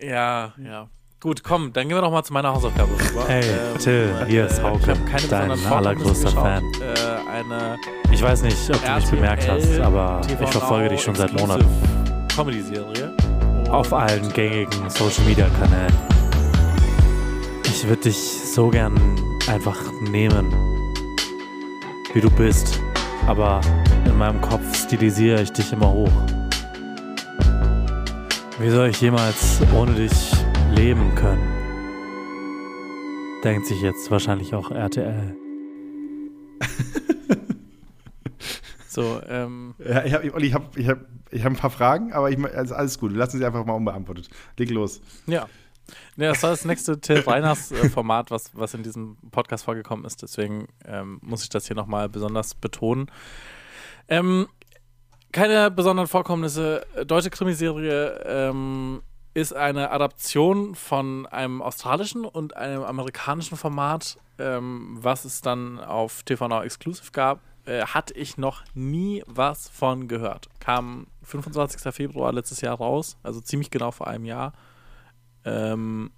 Speaker 2: Ja, ja. Gut, komm, dann gehen wir doch mal zu meiner Hausaufgabe rüber.
Speaker 4: Hey, Till, hier ist
Speaker 2: äh,
Speaker 4: Hauke,
Speaker 2: ich hab keine
Speaker 4: dein allergrößter
Speaker 2: geschaut. Äh, eine
Speaker 4: Ich weiß nicht, ob du mich bemerkt hast, aber
Speaker 2: TV
Speaker 4: ich verfolge dich schon seit Monaten.
Speaker 2: Comedy-Serie.
Speaker 4: Auf allen gängigen Social Media Kanälen. Ich würde dich so gern einfach nehmen, wie du bist. Aber in meinem Kopf stilisiere ich dich immer hoch. Wie soll ich jemals ohne dich leben können? Denkt sich jetzt wahrscheinlich auch RTL. (laughs)
Speaker 2: So, ähm,
Speaker 1: Ja, ich habe ich hab, ich hab, ich hab ein paar Fragen, aber ich, also alles gut. Wir lassen sie einfach mal unbeantwortet. Leg los.
Speaker 2: ja. Ja, das war das nächste Till Reiners Format, was, was in diesem Podcast vorgekommen ist. Deswegen ähm, muss ich das hier nochmal besonders betonen. Ähm, keine besonderen Vorkommnisse. Deutsche Krimiserie ähm, ist eine Adaption von einem australischen und einem amerikanischen Format, ähm, was es dann auf TV Now Exclusive gab. Äh, hatte ich noch nie was von gehört. Kam 25. Februar letztes Jahr raus, also ziemlich genau vor einem Jahr. Ähm,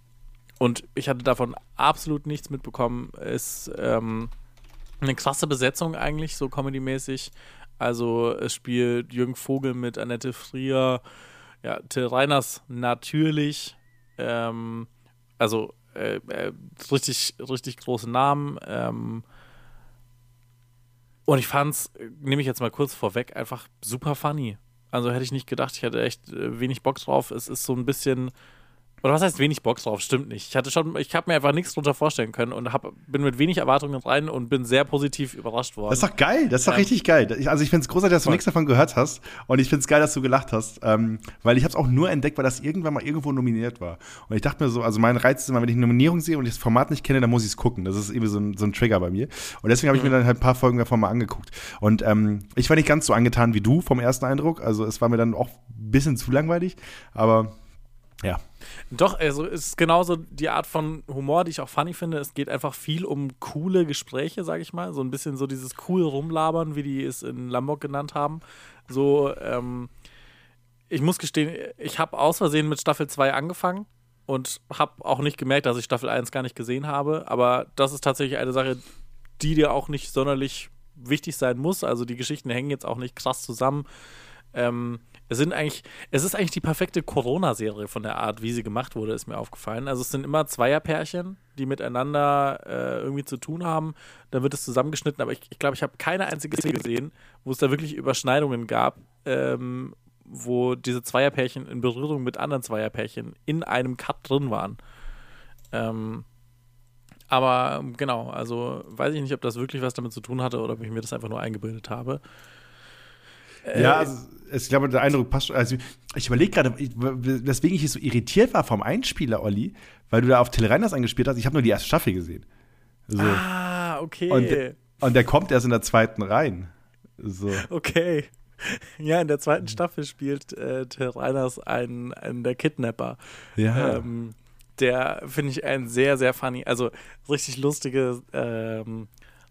Speaker 2: und ich hatte davon absolut nichts mitbekommen. Ist ähm, eine krasse Besetzung eigentlich, so comedy-mäßig. Also es spielt Jürgen Vogel mit Annette Frier, ja, Till Reiners natürlich. Ähm, also äh, äh, richtig, richtig große Namen. Ähm, und ich fand's, äh, nehme ich jetzt mal kurz vorweg, einfach super funny. Also hätte ich nicht gedacht, ich hätte echt äh, wenig Bock drauf. Es ist so ein bisschen oder was heißt wenig Bock drauf? Stimmt nicht. Ich hatte schon, ich habe mir einfach nichts drunter vorstellen können und hab, bin mit wenig Erwartungen rein und bin sehr positiv überrascht worden.
Speaker 1: Das ist doch geil, das ist doch
Speaker 2: Ähm,
Speaker 1: richtig geil. Also ich finde es großartig, dass du
Speaker 2: voll.
Speaker 1: nichts davon gehört hast und ich finde es geil, dass du gelacht hast, ähm, weil ich habe es auch nur entdeckt, weil das irgendwann mal irgendwo nominiert war. Und ich dachte mir so, also mein Reiz ist immer, wenn ich eine Nominierung sehe und ich das Format nicht kenne, dann muss ich es gucken. Das ist irgendwie so ein, so ein Trigger bei mir. Und deswegen habe ich mir dann halt ein paar Folgen davon mal angeguckt. Und ähm, ich war nicht ganz so angetan wie du vom ersten Eindruck. Also es war mir dann auch ein bisschen zu langweilig, aber ja.
Speaker 2: Doch, also es ist genauso die Art von Humor, die ich auch funny finde. Es geht einfach viel um coole Gespräche, sage ich mal. So ein bisschen so dieses cool rumlabern, wie die es in Lombok genannt haben. So, ähm, ich muss gestehen, ich habe aus Versehen mit Staffel 2 angefangen und habe auch nicht gemerkt, dass ich Staffel 1 gar nicht gesehen habe. Aber das ist tatsächlich eine Sache, die dir auch nicht sonderlich wichtig sein muss. Also die Geschichten hängen jetzt auch nicht krass zusammen. Ähm, es sind eigentlich, es ist eigentlich die perfekte Corona-Serie von der Art, wie sie gemacht wurde, ist mir aufgefallen. Also es sind immer Zweierpärchen, die miteinander äh, irgendwie zu tun haben. Dann wird es zusammengeschnitten, aber ich glaube, ich, glaub, ich habe keine einzige Szene gesehen, wo es da wirklich Überschneidungen gab, ähm, wo diese Zweierpärchen in Berührung mit anderen Zweierpärchen in einem Cut drin waren. Ähm, aber genau, also weiß ich nicht, ob das wirklich was damit zu tun hatte oder ob ich mir das einfach nur eingebildet habe. Äh,
Speaker 1: Ja, also, ich glaube, der Eindruck passt schon. Also, ich überlege gerade, weswegen ich so irritiert war vom Einspieler, Olli, weil du da auf Till Reiners angespielt hast. Ich habe nur die erste Staffel gesehen. So.
Speaker 2: Ah, okay.
Speaker 1: Und, und der kommt erst in der zweiten rein. So.
Speaker 2: Okay. Ja, in der zweiten Staffel spielt äh, Till Reiners einen, einen der Kidnapper.
Speaker 1: Ja.
Speaker 2: Ähm, der finde ich ein sehr, sehr funny, also richtig lustige, ähm,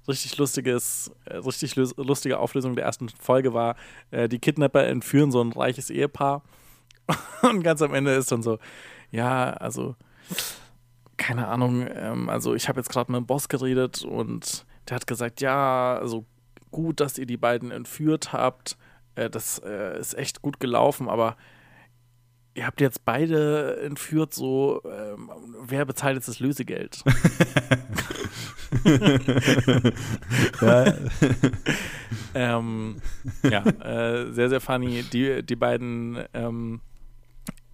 Speaker 2: richtig lustiges, äh, richtig lus- lustige Auflösung der ersten Folge war, äh, die Kidnapper entführen so ein reiches Ehepaar. (laughs) Und ganz am Ende ist dann so, ja, also keine Ahnung, ähm, also ich habe jetzt gerade mit dem Boss geredet und der hat gesagt, ja, also gut, dass ihr die beiden entführt habt, äh, das äh, ist echt gut gelaufen, aber ihr habt jetzt beide entführt, so, ähm, wer bezahlt jetzt das Lösegeld? (laughs)
Speaker 1: ja.
Speaker 2: ähm, ja, äh, sehr, sehr funny. Die, die beiden ähm,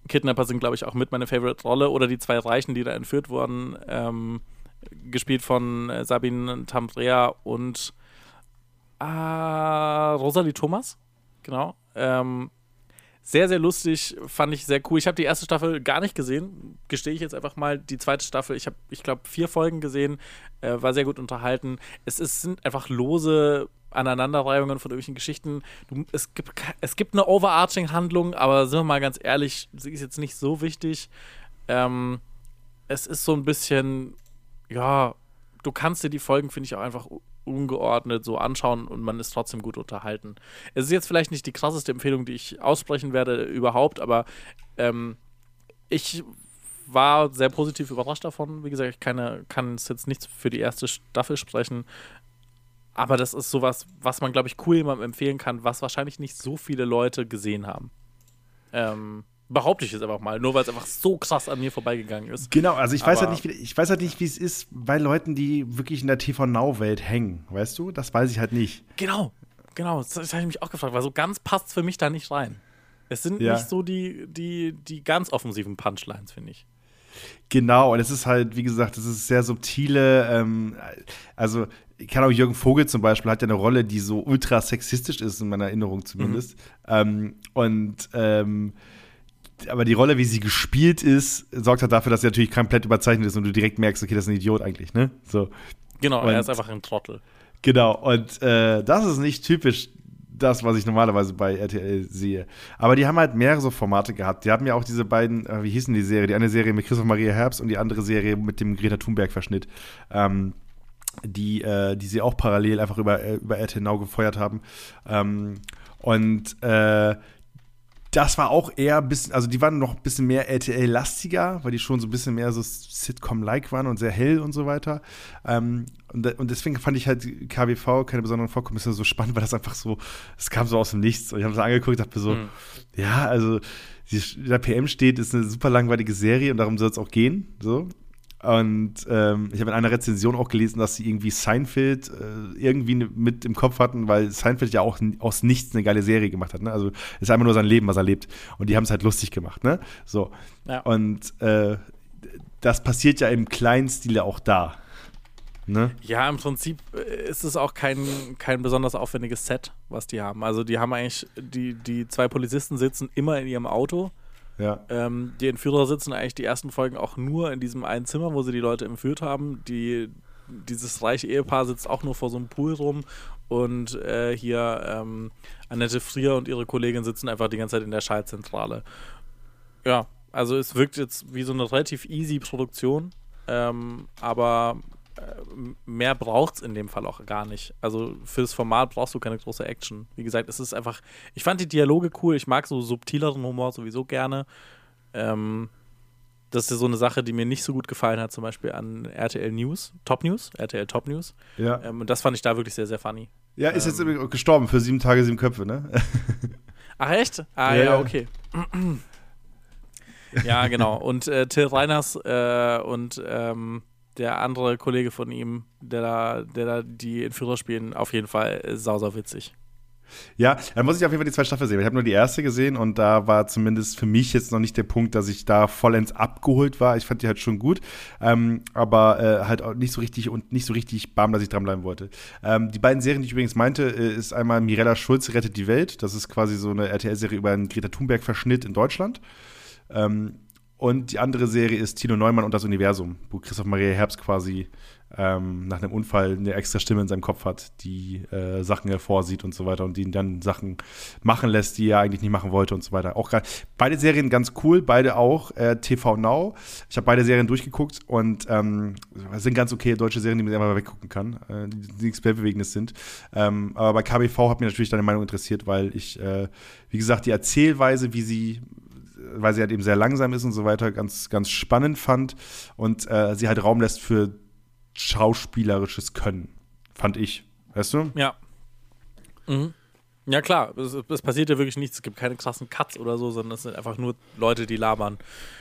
Speaker 2: Kidnapper sind, glaube ich, auch mit meine Favorite-Rolle oder die zwei Reichen, die da entführt wurden, ähm, gespielt von äh, Sabine Tambrea und ah, Rosalie Thomas. Genau. Ähm, sehr, sehr lustig, fand ich sehr cool. Ich habe die erste Staffel gar nicht gesehen, gestehe ich jetzt einfach mal. Die zweite Staffel, ich habe, ich glaube, vier Folgen gesehen, äh, war sehr gut unterhalten. Es ist, sind einfach lose Aneinanderreihungen von irgendwelchen Geschichten. Du, es, gibt, es gibt eine Overarching-Handlung, aber sind wir mal ganz ehrlich, sie ist jetzt nicht so wichtig. Ähm, es ist so ein bisschen, ja, du kannst dir die Folgen, finde ich, auch einfach ungeordnet so anschauen und man ist trotzdem gut unterhalten. Es ist jetzt vielleicht nicht die krasseste Empfehlung, die ich aussprechen werde überhaupt, aber ähm, ich war sehr positiv überrascht davon. Wie gesagt, ich keine, kann es jetzt nicht für die erste Staffel sprechen. Aber das ist sowas, was man, glaube ich, cool jemandem empfehlen kann, was wahrscheinlich nicht so viele Leute gesehen haben. Ähm, behaupte ich jetzt einfach mal, nur weil es einfach so krass an mir vorbeigegangen ist.
Speaker 1: Genau, also ich weiß
Speaker 2: Aber-
Speaker 1: halt nicht, wie, ich weiß halt nicht, wie es ist bei Leuten, die wirklich in der TV-Now-Welt hängen, weißt du? Das weiß ich halt nicht.
Speaker 2: Genau, genau. Das, das habe ich mich auch gefragt, weil so ganz passt für mich da nicht rein. Es sind
Speaker 1: Ja.
Speaker 2: nicht so die, die, die ganz offensiven Punchlines, finde ich.
Speaker 1: Genau, und es ist halt, wie gesagt, es ist sehr subtile, ähm, also ich kann auch Jürgen Vogel zum Beispiel hat ja eine Rolle, die so ultra sexistisch ist, in meiner Erinnerung zumindest. Ähm, und ähm, aber die Rolle, wie sie gespielt ist, sorgt halt dafür, dass sie natürlich komplett überzeichnet ist und du direkt merkst, okay, das ist ein Idiot eigentlich, ne? So.
Speaker 2: Genau,
Speaker 1: Und-
Speaker 2: er ist einfach ein Trottel.
Speaker 1: Genau, und äh, das ist nicht typisch das, was ich normalerweise bei RTL sehe. Aber die haben halt mehrere so Formate gehabt. Die haben ja auch diese beiden, äh, wie hießen die Serie? Die eine Serie mit Christoph Maria Herbst und die andere Serie mit dem Greta Thunberg-Verschnitt. Ähm, die, äh, die sie auch parallel einfach über, äh, über RTL Now gefeuert haben. Ähm, und äh, das war auch eher ein bisschen, also die waren noch ein bisschen mehr RTL-lastiger, weil die schon so ein bisschen mehr so Sitcom-like waren und sehr hell und so weiter. Ähm, und, und deswegen fand ich halt KWV, keine besonderen Vorkommnisse, so spannend, weil das einfach so, es kam so aus dem Nichts. Und ich habe es angeguckt, dachte mir so,
Speaker 2: Mhm.
Speaker 1: ja, also die, der PM steht, ist eine super langweilige Serie und darum soll es auch gehen. So. Und ähm, ich habe in einer Rezension auch gelesen, dass sie irgendwie Seinfeld äh, irgendwie ne- mit im Kopf hatten, weil Seinfeld ja auch aus nichts eine geile Serie gemacht hat. Ne? Also ist einfach nur sein Leben, was er lebt. Und die haben es halt lustig gemacht. Ne? So.
Speaker 2: Ja.
Speaker 1: Und äh, das passiert ja im kleinen Stile auch da. Ne?
Speaker 2: Ja, im Prinzip äh, ist es auch kein, kein besonders aufwendiges Set, was die haben. Also die haben eigentlich, die, die zwei Polizisten sitzen immer in ihrem Auto.
Speaker 1: Ja.
Speaker 2: Ähm, die Entführer sitzen eigentlich die ersten Folgen auch nur in diesem einen Zimmer, wo sie die Leute entführt haben. Die, dieses reiche Ehepaar sitzt auch nur vor so einem Pool rum. Und äh, hier ähm, Annette Frier und ihre Kollegin sitzen einfach die ganze Zeit in der Schaltzentrale. Ja, also es wirkt jetzt wie so eine relativ easy Produktion. Ähm, aber mehr braucht es in dem Fall auch gar nicht. Also fürs Format brauchst du keine große Action. Wie gesagt, es ist einfach. Ich fand die Dialoge cool. Ich mag so subtileren Humor sowieso gerne. Ähm, das ist so eine Sache, die mir nicht so gut gefallen hat, zum Beispiel an RTL News, Top News, RTL Top News.
Speaker 1: Ja.
Speaker 2: Ähm, und das fand ich da wirklich sehr, sehr funny.
Speaker 1: ja, ist jetzt übrigens gestorben für sieben Tage, sieben Köpfe, ne? (laughs)
Speaker 2: Ach, echt? Ah,
Speaker 1: Ja,
Speaker 2: ja,
Speaker 1: ja.
Speaker 2: okay. (clears throat) ja, genau. Und äh, Till Reiners äh, und ähm, der andere Kollege von ihm, der da, der da die Entführer spielen, auf jeden Fall sau, sau witzig.
Speaker 1: Ja, dann muss ich auf jeden Fall die zwei Staffeln sehen. Ich habe nur die erste gesehen und da war zumindest für mich jetzt noch nicht der Punkt, dass ich da vollends abgeholt war. Ich fand die halt schon gut, ähm, aber äh, halt auch nicht so richtig und nicht so richtig bam, dass ich dranbleiben wollte. Ähm, die beiden Serien, die ich übrigens meinte, äh, ist einmal Mirella Schulz rettet die Welt. Das ist quasi so eine RTL-Serie über einen Greta Thunberg-Verschnitt in Deutschland. Ähm, und die andere Serie ist Tino Neumann und das Universum, wo Christoph Maria Herbst quasi ähm, nach einem Unfall eine extra Stimme in seinem Kopf hat, die äh, Sachen hervorsieht und so weiter und die ihn dann Sachen machen lässt, die er eigentlich nicht machen wollte und so weiter. Auch grad, beide Serien ganz cool, beide auch äh, TV Now. Ich habe beide Serien durchgeguckt und ähm, sind ganz okay deutsche Serien, die man einfach weggucken kann, äh, die, die nichts Weltbewegendes sind. Ähm, aber bei KBV hat mich natürlich deine Meinung interessiert, weil ich, äh, wie gesagt, die Erzählweise, wie sie weil sie halt eben sehr langsam ist und so weiter, ganz, ganz spannend fand und äh, sie halt Raum lässt für schauspielerisches Können, fand ich. Weißt du?
Speaker 2: Ja. Mhm. Ja, klar, es, es passiert ja wirklich nichts. Es gibt keine krassen Cuts oder so, sondern es sind einfach nur Leute, die labern.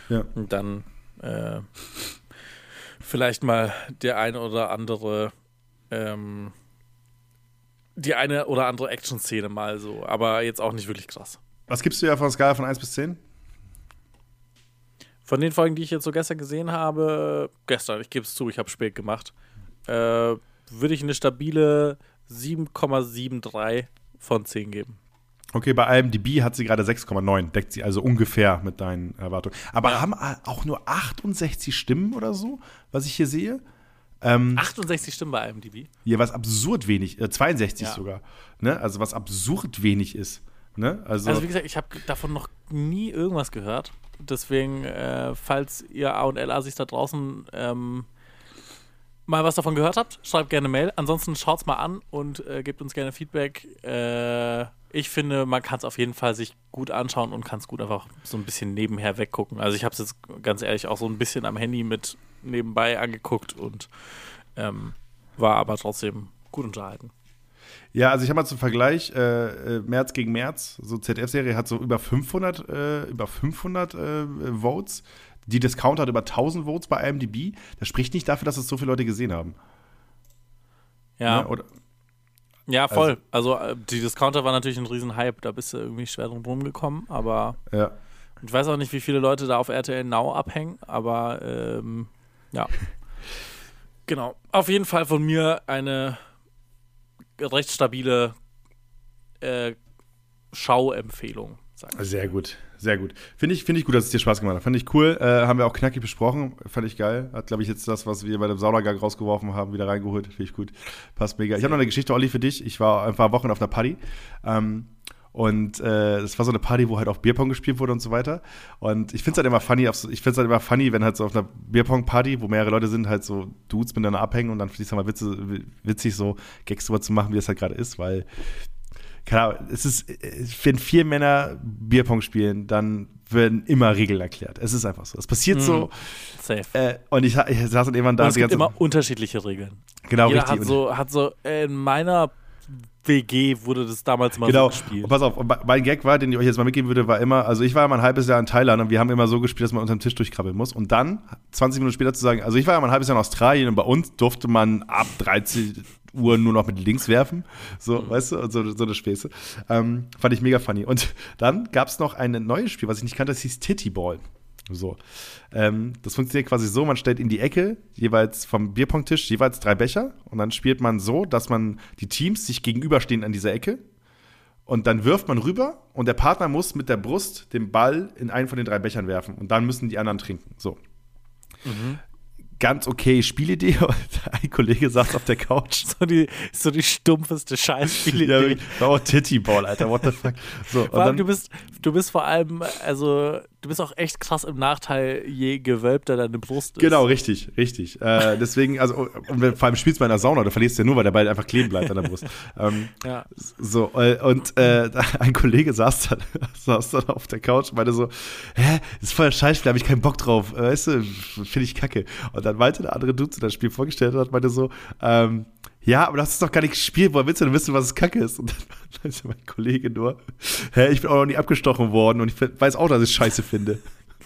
Speaker 1: Ja.
Speaker 2: Und dann äh, vielleicht mal der eine oder andere, ähm, die eine oder andere Action-Szene mal so, aber jetzt auch nicht wirklich krass.
Speaker 1: Was gibst du ja von Skala von 1 bis 10?
Speaker 2: Von den Folgen, die ich jetzt so gestern gesehen habe, gestern, ich gebe es zu, ich habe spät gemacht, äh, würde ich eine stabile 7,73 von 10 geben.
Speaker 1: Okay, bei IMDb hat sie gerade 6,9, deckt sie also ungefähr mit deinen Erwartungen. Aber haben auch nur 68 Stimmen oder so, was ich hier sehe? Ähm,
Speaker 2: 68 Stimmen bei IMDb.
Speaker 1: ja, was absurd wenig, äh, 62
Speaker 2: Ja.
Speaker 1: sogar. Ne? Also was absurd wenig ist. Ne? Also,
Speaker 2: Also wie gesagt, ich habe davon noch nie irgendwas gehört. Deswegen, äh, falls ihr A und LA sich da draußen ähm, mal was davon gehört habt, schreibt gerne Mail. Ansonsten schaut's mal an und äh, gebt uns gerne Feedback. Äh, ich finde, man kann es auf jeden Fall sich gut anschauen und kann es gut einfach so ein bisschen nebenher weggucken. Also ich habe es jetzt ganz ehrlich auch so ein bisschen am Handy mit nebenbei angeguckt und ähm, war aber trotzdem gut unterhalten.
Speaker 1: Ja, also ich habe mal zum Vergleich, äh, äh, März gegen März, so ZDF-Serie hat so über 500, äh, über 500 äh, Votes. Die Discount hat über 1000 Votes bei IMDb. Das spricht nicht dafür, dass es so viele Leute gesehen haben.
Speaker 2: Ja,
Speaker 1: Ne? Oder,
Speaker 2: Ja, voll. Also, äh, die Discounter war natürlich ein Riesenhype, da bist du irgendwie schwer drum rumgekommen, aber
Speaker 1: ja.
Speaker 2: ich weiß auch nicht, wie viele Leute da auf RTL Now abhängen, aber ähm, ja. (laughs) genau. Auf jeden Fall von mir eine recht stabile äh, Schauempfehlung.
Speaker 1: Sehr gut, sehr gut. Finde ich, finde ich gut, dass es dir Spaß gemacht hat. Fand ich cool. Äh, haben wir auch knackig besprochen. Fand ich geil. Hat, glaube ich, jetzt das, was wir bei dem Saunagang rausgeworfen haben, wieder reingeholt. Finde ich gut. Passt mega. Ich habe noch eine Geschichte, Olli, für dich. Ich war ein paar Wochen auf einer Party. Ähm, und äh, das war so eine Party, wo halt auch Bierpong gespielt wurde und so weiter. Und ich finde es halt immer funny, ich finde es halt immer funny, wenn halt so auf einer Bierpong-Party, wo mehrere Leute sind, halt so Dudes miteinander abhängen und dann finde ich es halt mal Witze, witzig, so Gags drüber zu machen, wie das halt gerade ist, weil keine Ahnung, es ist, wenn vier Männer Bierpong spielen, dann werden immer Regeln erklärt. Es ist einfach so. Es passiert so.
Speaker 2: Safe.
Speaker 1: Äh, und ich, ich saß dann irgendwann da.
Speaker 2: Und es gibt immer unterschiedliche Regeln.
Speaker 1: genau,
Speaker 2: Jeder
Speaker 1: richtig.
Speaker 2: hat so, hat so, in meiner WG wurde das damals mal
Speaker 1: Genau.
Speaker 2: so gespielt.
Speaker 1: Und pass auf, mein Gag war, den ich euch jetzt mal mitgeben würde, war immer, also ich war ja mal ein halbes Jahr in Thailand und wir haben immer so gespielt, dass man unterm Tisch durchkrabbeln muss. Und dann, 20 Minuten später zu sagen, also ich war ja mal ein halbes Jahr in Australien und bei uns durfte man ab 13 Uhr nur noch mit links werfen. So,
Speaker 2: Mhm.
Speaker 1: weißt du, und so, so eine Späße. Ähm, fand ich mega funny. Und dann gab es noch ein neues Spiel, was ich nicht kannte, das hieß Titty Ball. So. Ähm, das funktioniert quasi so, man stellt in die Ecke, jeweils vom Bierpongtisch, jeweils drei Becher und dann spielt man so, dass man die Teams sich gegenüberstehen an dieser Ecke und dann wirft man rüber und der Partner muss mit der Brust den Ball in einen von den drei Bechern werfen und dann müssen die anderen trinken. So. Ganz okay Spielidee. (laughs) Ein Kollege saß auf der Couch.
Speaker 2: so, die, so die stumpfeste Scheißspiele.
Speaker 1: Ja, wirklich. war auch Titty Ball, Alter. What the fuck? So, und
Speaker 2: Vor allem,
Speaker 1: dann,
Speaker 2: du bist, du bist vor allem, also, du bist auch echt krass im Nachteil, je gewölbter deine Brust ist.
Speaker 1: Genau, richtig, richtig. Äh, deswegen, also, und vor allem spielst du mal in der Sauna, da verlierst du ja nur, weil der Ball einfach kleben bleibt an der Brust. ähm,
Speaker 2: Ja.
Speaker 1: so, äh, und äh, ein Kollege saß dann, (laughs) saß dann auf der Couch und meinte so, hä, das ist voll scheiße, da habe ich keinen Bock drauf, äh, weißt du, finde ich kacke. Und dann meinte der andere Dude, der das Spiel vorgestellt hat, meinte so, ähm, ja, aber du hast es doch gar nicht gespielt, woher willst du denn wissen, was es kacke ist? Und dann (laughs) meinte mein Kollege nur, hä, ich bin auch noch nie abgestochen worden und ich weiß auch, dass ich scheiße finde.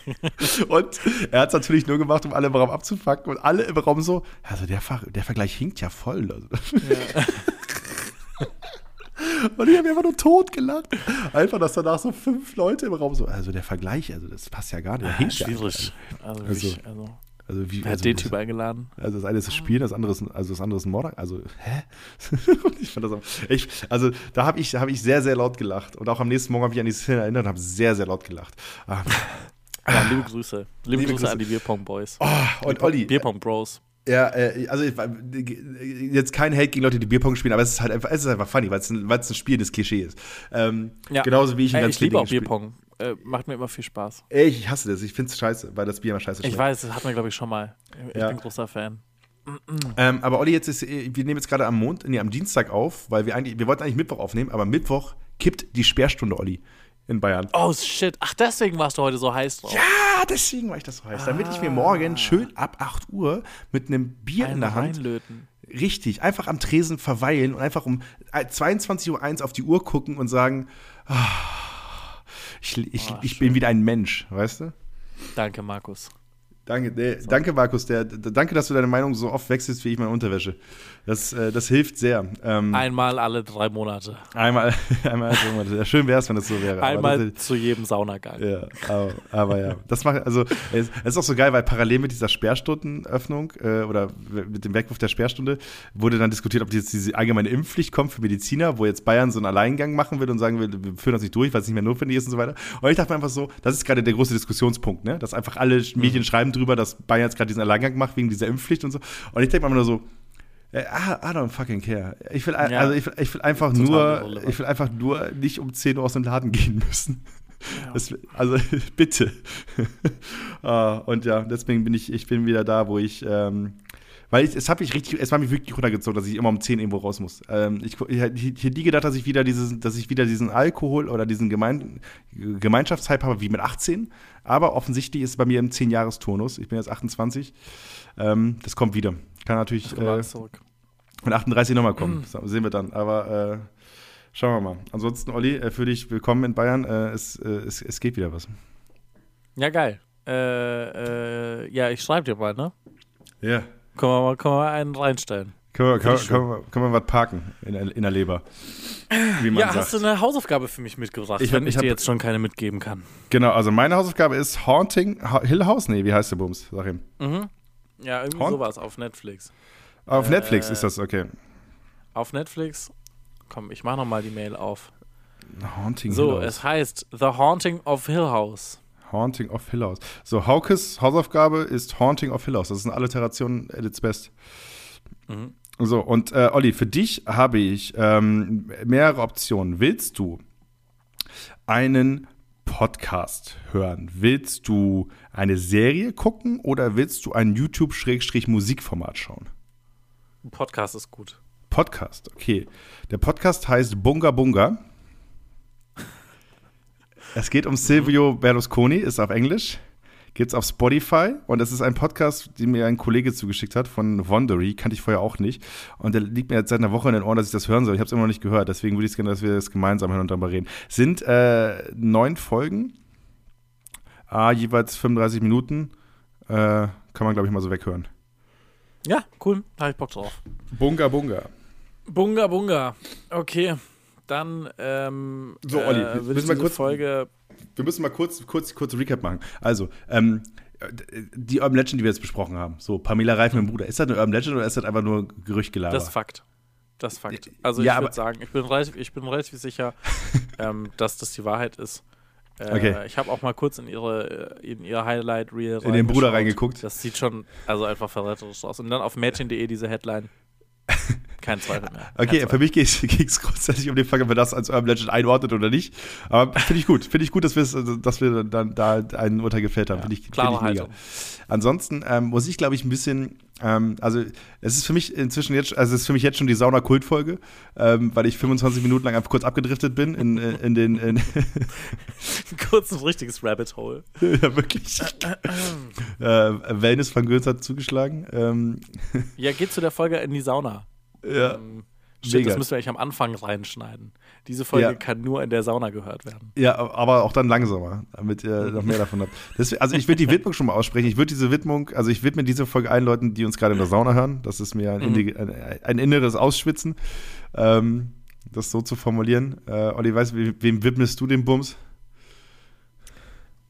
Speaker 1: (laughs) Und er hat es natürlich nur gemacht, um alle im Raum abzufacken und alle im Raum so, also der, Ver der Vergleich hinkt ja voll. Also. (laughs) Und ich habe einfach nur tot gelacht. Einfach, dass danach so fünf Leute im Raum so, also der Vergleich, also das passt ja gar nicht. Ja.
Speaker 2: Schwierig. Also,
Speaker 1: Also,
Speaker 2: wirklich, also,
Speaker 1: Also, wie,
Speaker 2: wer
Speaker 1: also,
Speaker 2: hat den
Speaker 1: das-
Speaker 2: Typ eingeladen?
Speaker 1: also das eine ist das Spiel, das andere ist, also das andere ist ein Mord. Also, hä? (laughs) Ich fand das auch, ich, also da habe ich, hab ich sehr, sehr laut gelacht. Und auch am nächsten Morgen habe ich an die Szene erinnert und habe sehr, sehr laut gelacht. Ah,
Speaker 2: Ja, liebe Grüße. Liebe,
Speaker 1: Liebe
Speaker 2: Grüße,
Speaker 1: Grüße.
Speaker 2: an die Bierpong-Boys.
Speaker 1: Oh, und Olli,
Speaker 2: Bierpong-Bros.
Speaker 1: Ja, äh, also jetzt kein Hate gegen Leute, die Bierpong spielen, aber es ist halt einfach, es ist einfach funny, weil es ein, weil es ein Spiel des Klischee ist. Ähm,
Speaker 2: Ja.
Speaker 1: Genauso wie ich ein
Speaker 2: Ey,
Speaker 1: ganz
Speaker 2: ich liebe auch Bierpong. Äh, macht mir immer viel Spaß.
Speaker 1: Ey, ich hasse das, ich finde es scheiße, weil das Bier immer scheiße
Speaker 2: Ich
Speaker 1: schmeckt.
Speaker 2: weiß, das hatten wir, glaube ich, schon mal. Ich
Speaker 1: Ja.
Speaker 2: bin großer Fan.
Speaker 1: Ähm, aber Olli, jetzt ist, äh, wir nehmen jetzt gerade am Mond, nee, am Dienstag auf, weil wir eigentlich, wir wollten eigentlich Mittwoch aufnehmen, aber Mittwoch kippt die Sperrstunde, Olli, in Bayern.
Speaker 2: Oh, shit. Ach, deswegen warst du heute so heiß drauf.
Speaker 1: Ja, deswegen war ich das so heiß. Damit ich mir morgen schön ab 8 Uhr mit einem Bier in
Speaker 2: Einen
Speaker 1: der Hand
Speaker 2: reinlöten.
Speaker 1: Richtig, einfach am Tresen verweilen und einfach um 22.01 Uhr auf die Uhr gucken und sagen, ah, ich, ich, ich bin wieder ein Mensch, weißt du?
Speaker 2: Danke, Markus.
Speaker 1: Danke, nee, danke Markus, der, danke, dass du deine Meinung so oft wechselst wie ich meine Unterwäsche. Das, äh, das hilft sehr. Ähm,
Speaker 2: Einmal alle drei Monate.
Speaker 1: einmal, (laughs) einmal, einmal. Ja, schön wäre es, wenn das so wäre.
Speaker 2: Einmal
Speaker 1: das,
Speaker 2: zu jedem Saunagang.
Speaker 1: ja, aber, aber ja, das macht also es, ist auch so geil, weil parallel mit dieser Sperrstundenöffnung äh, oder mit dem Wegwurf der Sperrstunde wurde dann diskutiert, ob jetzt diese allgemeine Impfpflicht kommt für Mediziner, wo jetzt Bayern so einen Alleingang machen will und sagen will, wir führen das nicht durch, weil es nicht mehr notwendig ist und so weiter. Und ich dachte mir einfach so, das ist gerade der große Diskussionspunkt, ne? Dass einfach alle Medien schreiben drüber, dass Bayern jetzt gerade diesen Alleingang macht wegen dieser Impfpflicht und so. Und ich denke mir immer nur so, I I don't fucking care. Ich will,
Speaker 2: Ja.
Speaker 1: also ich will, ich will einfach nur, ich will einfach nur nicht um 10 Uhr aus dem Laden gehen müssen. Das, also (laughs) bitte. (laughs) Ah, und ja, deswegen bin ich, ich bin wieder da, wo ich, ähm, weil ich, es hat mich richtig, es war mich wirklich runtergezogen, dass ich immer um 10 irgendwo raus muss. Ähm, ich, ich, ich hätte nie gedacht, dass ich wieder dieses, dass ich wieder diesen Alkohol oder diesen Gemein, Gemeinschaftshype habe wie mit 18. Aber offensichtlich ist es bei mir im 10-Jahres-Turnus. Ich bin jetzt 28. Ähm, das kommt wieder. Kann natürlich äh, mit 38 nochmal kommen. So, sehen wir dann. Aber äh, schauen wir mal. Ansonsten, Olli, äh, für dich willkommen in Bayern. Äh, es, äh, es, es geht wieder was.
Speaker 2: Ja, geil. Ja, ich schreibe dir mal, ne?
Speaker 1: Ja.
Speaker 2: Können wir mal, können wir mal einen reinstellen.
Speaker 1: Können wir, können, können, wir, können wir was parken in, der- in der Leber? Wie man
Speaker 2: Ja,
Speaker 1: sagt.
Speaker 2: hast du eine Hausaufgabe für mich mitgebracht,
Speaker 1: Ich
Speaker 2: wenn ich,
Speaker 1: ich
Speaker 2: dir jetzt schon keine mitgeben kann?
Speaker 1: Genau, also meine Hausaufgabe ist Haunting Ha- Hill House. Nee, wie heißt der Bums? Sag ihm.
Speaker 2: Ja, irgendwie
Speaker 1: Horn-
Speaker 2: sowas auf Netflix.
Speaker 1: Auf
Speaker 2: Äh,
Speaker 1: Netflix ist das, okay.
Speaker 2: Auf Netflix, komm, ich mach noch mal die Mail auf.
Speaker 1: Haunting
Speaker 2: So,
Speaker 1: Hill
Speaker 2: es
Speaker 1: House.
Speaker 2: heißt The Haunting of Hill House.
Speaker 1: Haunting of Hill House. So, Haukes Hausaufgabe ist Haunting of Hill House. Das ist eine Alliteration at its best.
Speaker 2: Mhm.
Speaker 1: So, und äh, Olli, für dich habe ich ähm, mehrere Optionen. Willst du einen Podcast hören? Willst du eine Serie gucken oder willst du ein YouTube-Musikformat schauen?
Speaker 2: Ein Podcast ist gut.
Speaker 1: Podcast, okay. Der Podcast heißt Bunga Bunga. Es geht um Silvio Berlusconi, ist auf Englisch. Gibt's auf Spotify und es ist ein Podcast, den mir ein Kollege zugeschickt hat von Wondery, kannte ich vorher auch nicht. Und der liegt mir jetzt seit einer Woche in den Ohren, dass ich das hören soll. Ich habe es immer noch nicht gehört, deswegen würde ich es gerne, dass wir das gemeinsam hören und darüber reden. Sind äh, neun Folgen, ah, jeweils 35 Minuten. Äh, kann man, glaube ich, mal so weghören.
Speaker 2: Ja, cool. Da habe ich Bock drauf.
Speaker 1: Bunga Bunga.
Speaker 2: Bunga Bunga. Okay. Dann ähm,
Speaker 1: So, Olli,
Speaker 2: äh,
Speaker 1: wir müssen mal kurz-
Speaker 2: Folge
Speaker 1: Wir müssen mal kurz, kurz, kurz Recap machen. Also, ähm, die Urban Legend, die wir jetzt besprochen haben. So, Pamela Reif mit dem Bruder. Ist das eine Urban Legend oder ist das einfach nur Gerüchtgelaber?
Speaker 2: Das ist Fakt. Das ist Fakt. Also
Speaker 1: Ja,
Speaker 2: ich würde sagen, ich bin relativ, ich bin relativ sicher, (laughs) ähm, dass das die Wahrheit ist. Äh,
Speaker 1: Okay.
Speaker 2: Ich habe auch mal kurz in ihre in ihr Highlight Reel
Speaker 1: In den Bruder reingeguckt.
Speaker 2: Das sieht schon also einfach verräterisch aus. Und dann auf Mädchen.de diese Headline. Kein Zweifel mehr. (laughs) Kein
Speaker 1: Okay,
Speaker 2: Zweifel.
Speaker 1: für mich (laughs) ging es grundsätzlich um die Frage, ob man das als Urban Legend einordnet oder nicht. Aber finde ich gut. Finde ich gut, dass, dass wir dann da ein Urteil gefällt haben.
Speaker 2: Ja,
Speaker 1: Finde ich, find
Speaker 2: klare
Speaker 1: ich mega.
Speaker 2: Haltung.
Speaker 1: Ansonsten ähm, muss ich, glaube ich, ein bisschen, ähm, also es ist für mich inzwischen jetzt, also es ist für mich jetzt schon die Sauna-Kult-Folge, ähm, weil ich 25 Minuten lang einfach kurz abgedriftet bin in, in, in den, in, (laughs)
Speaker 2: kurz ein richtiges Rabbit Hole.
Speaker 1: ja, wirklich. äh, Wellness von Göns hat zugeschlagen. Ähm,
Speaker 2: Ja, geht zu der Folge in die Sauna.
Speaker 1: Ja,
Speaker 2: Ähm,
Speaker 1: mega.
Speaker 2: das müssen wir eigentlich am Anfang reinschneiden. Diese Folge
Speaker 1: Ja.
Speaker 2: kann nur in der Sauna gehört werden.
Speaker 1: ja, aber auch dann langsamer, damit ihr noch mehr (laughs) davon habt. Deswegen, also ich würde die Widmung schon mal aussprechen. Ich würde diese Widmung, also ich widme diese Folge allen Leuten, die uns gerade in der Sauna hören. Das ist mir ein, indi- ein, ein inneres Ausschwitzen, ähm, das so zu formulieren. Äh, Olli, weißt du, we- wem widmest du den Bums?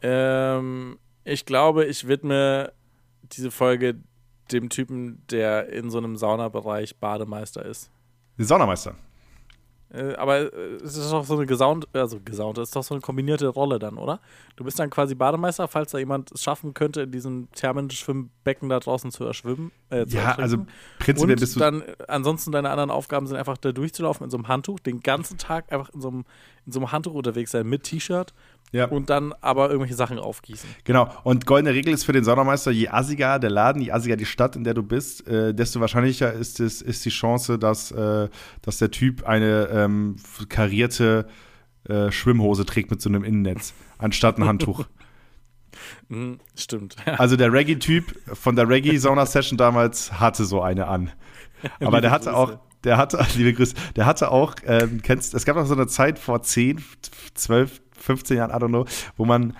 Speaker 2: Ähm, ich glaube, ich widme diese Folge dem Typen, der in so einem Saunabereich Bademeister ist.
Speaker 1: Saunameister.
Speaker 2: Äh, aber äh, es ist doch so eine gesaunte, also gesaunte, es ist doch so eine kombinierte Rolle dann, oder? Du bist dann quasi Bademeister, falls da jemand es schaffen könnte, in diesem thermischen Schwimmbecken da draußen zu erschwimmen. Äh, zu
Speaker 1: Ja, also prinzipiell
Speaker 2: Und
Speaker 1: bist du.
Speaker 2: dann, äh, ansonsten deine anderen Aufgaben sind einfach da durchzulaufen in so einem Handtuch, den ganzen Tag einfach in so einem, in so einem Handtuch unterwegs sein mit T-Shirt
Speaker 1: ja.
Speaker 2: und dann aber irgendwelche Sachen aufgießen.
Speaker 1: Genau. Und goldene Regel ist für den Saunameister, je assiger der Laden, je assiger die Stadt, in der du bist, äh, desto wahrscheinlicher ist, es, ist die Chance, dass, äh, dass der Typ eine ähm, karierte äh, Schwimmhose trägt mit so einem Innennetz, anstatt ein Handtuch. (laughs)
Speaker 2: Mhm, stimmt. (laughs)
Speaker 1: Also der Reggae-Typ von der Reggae-Sauna-Session damals hatte so eine an. (laughs) Aber der hatte auch, der hatte, liebe Grüße, der hatte auch, ähm, kennst, es gab auch so eine Zeit vor 10, 12, 15 Jahren, I don't know, wo man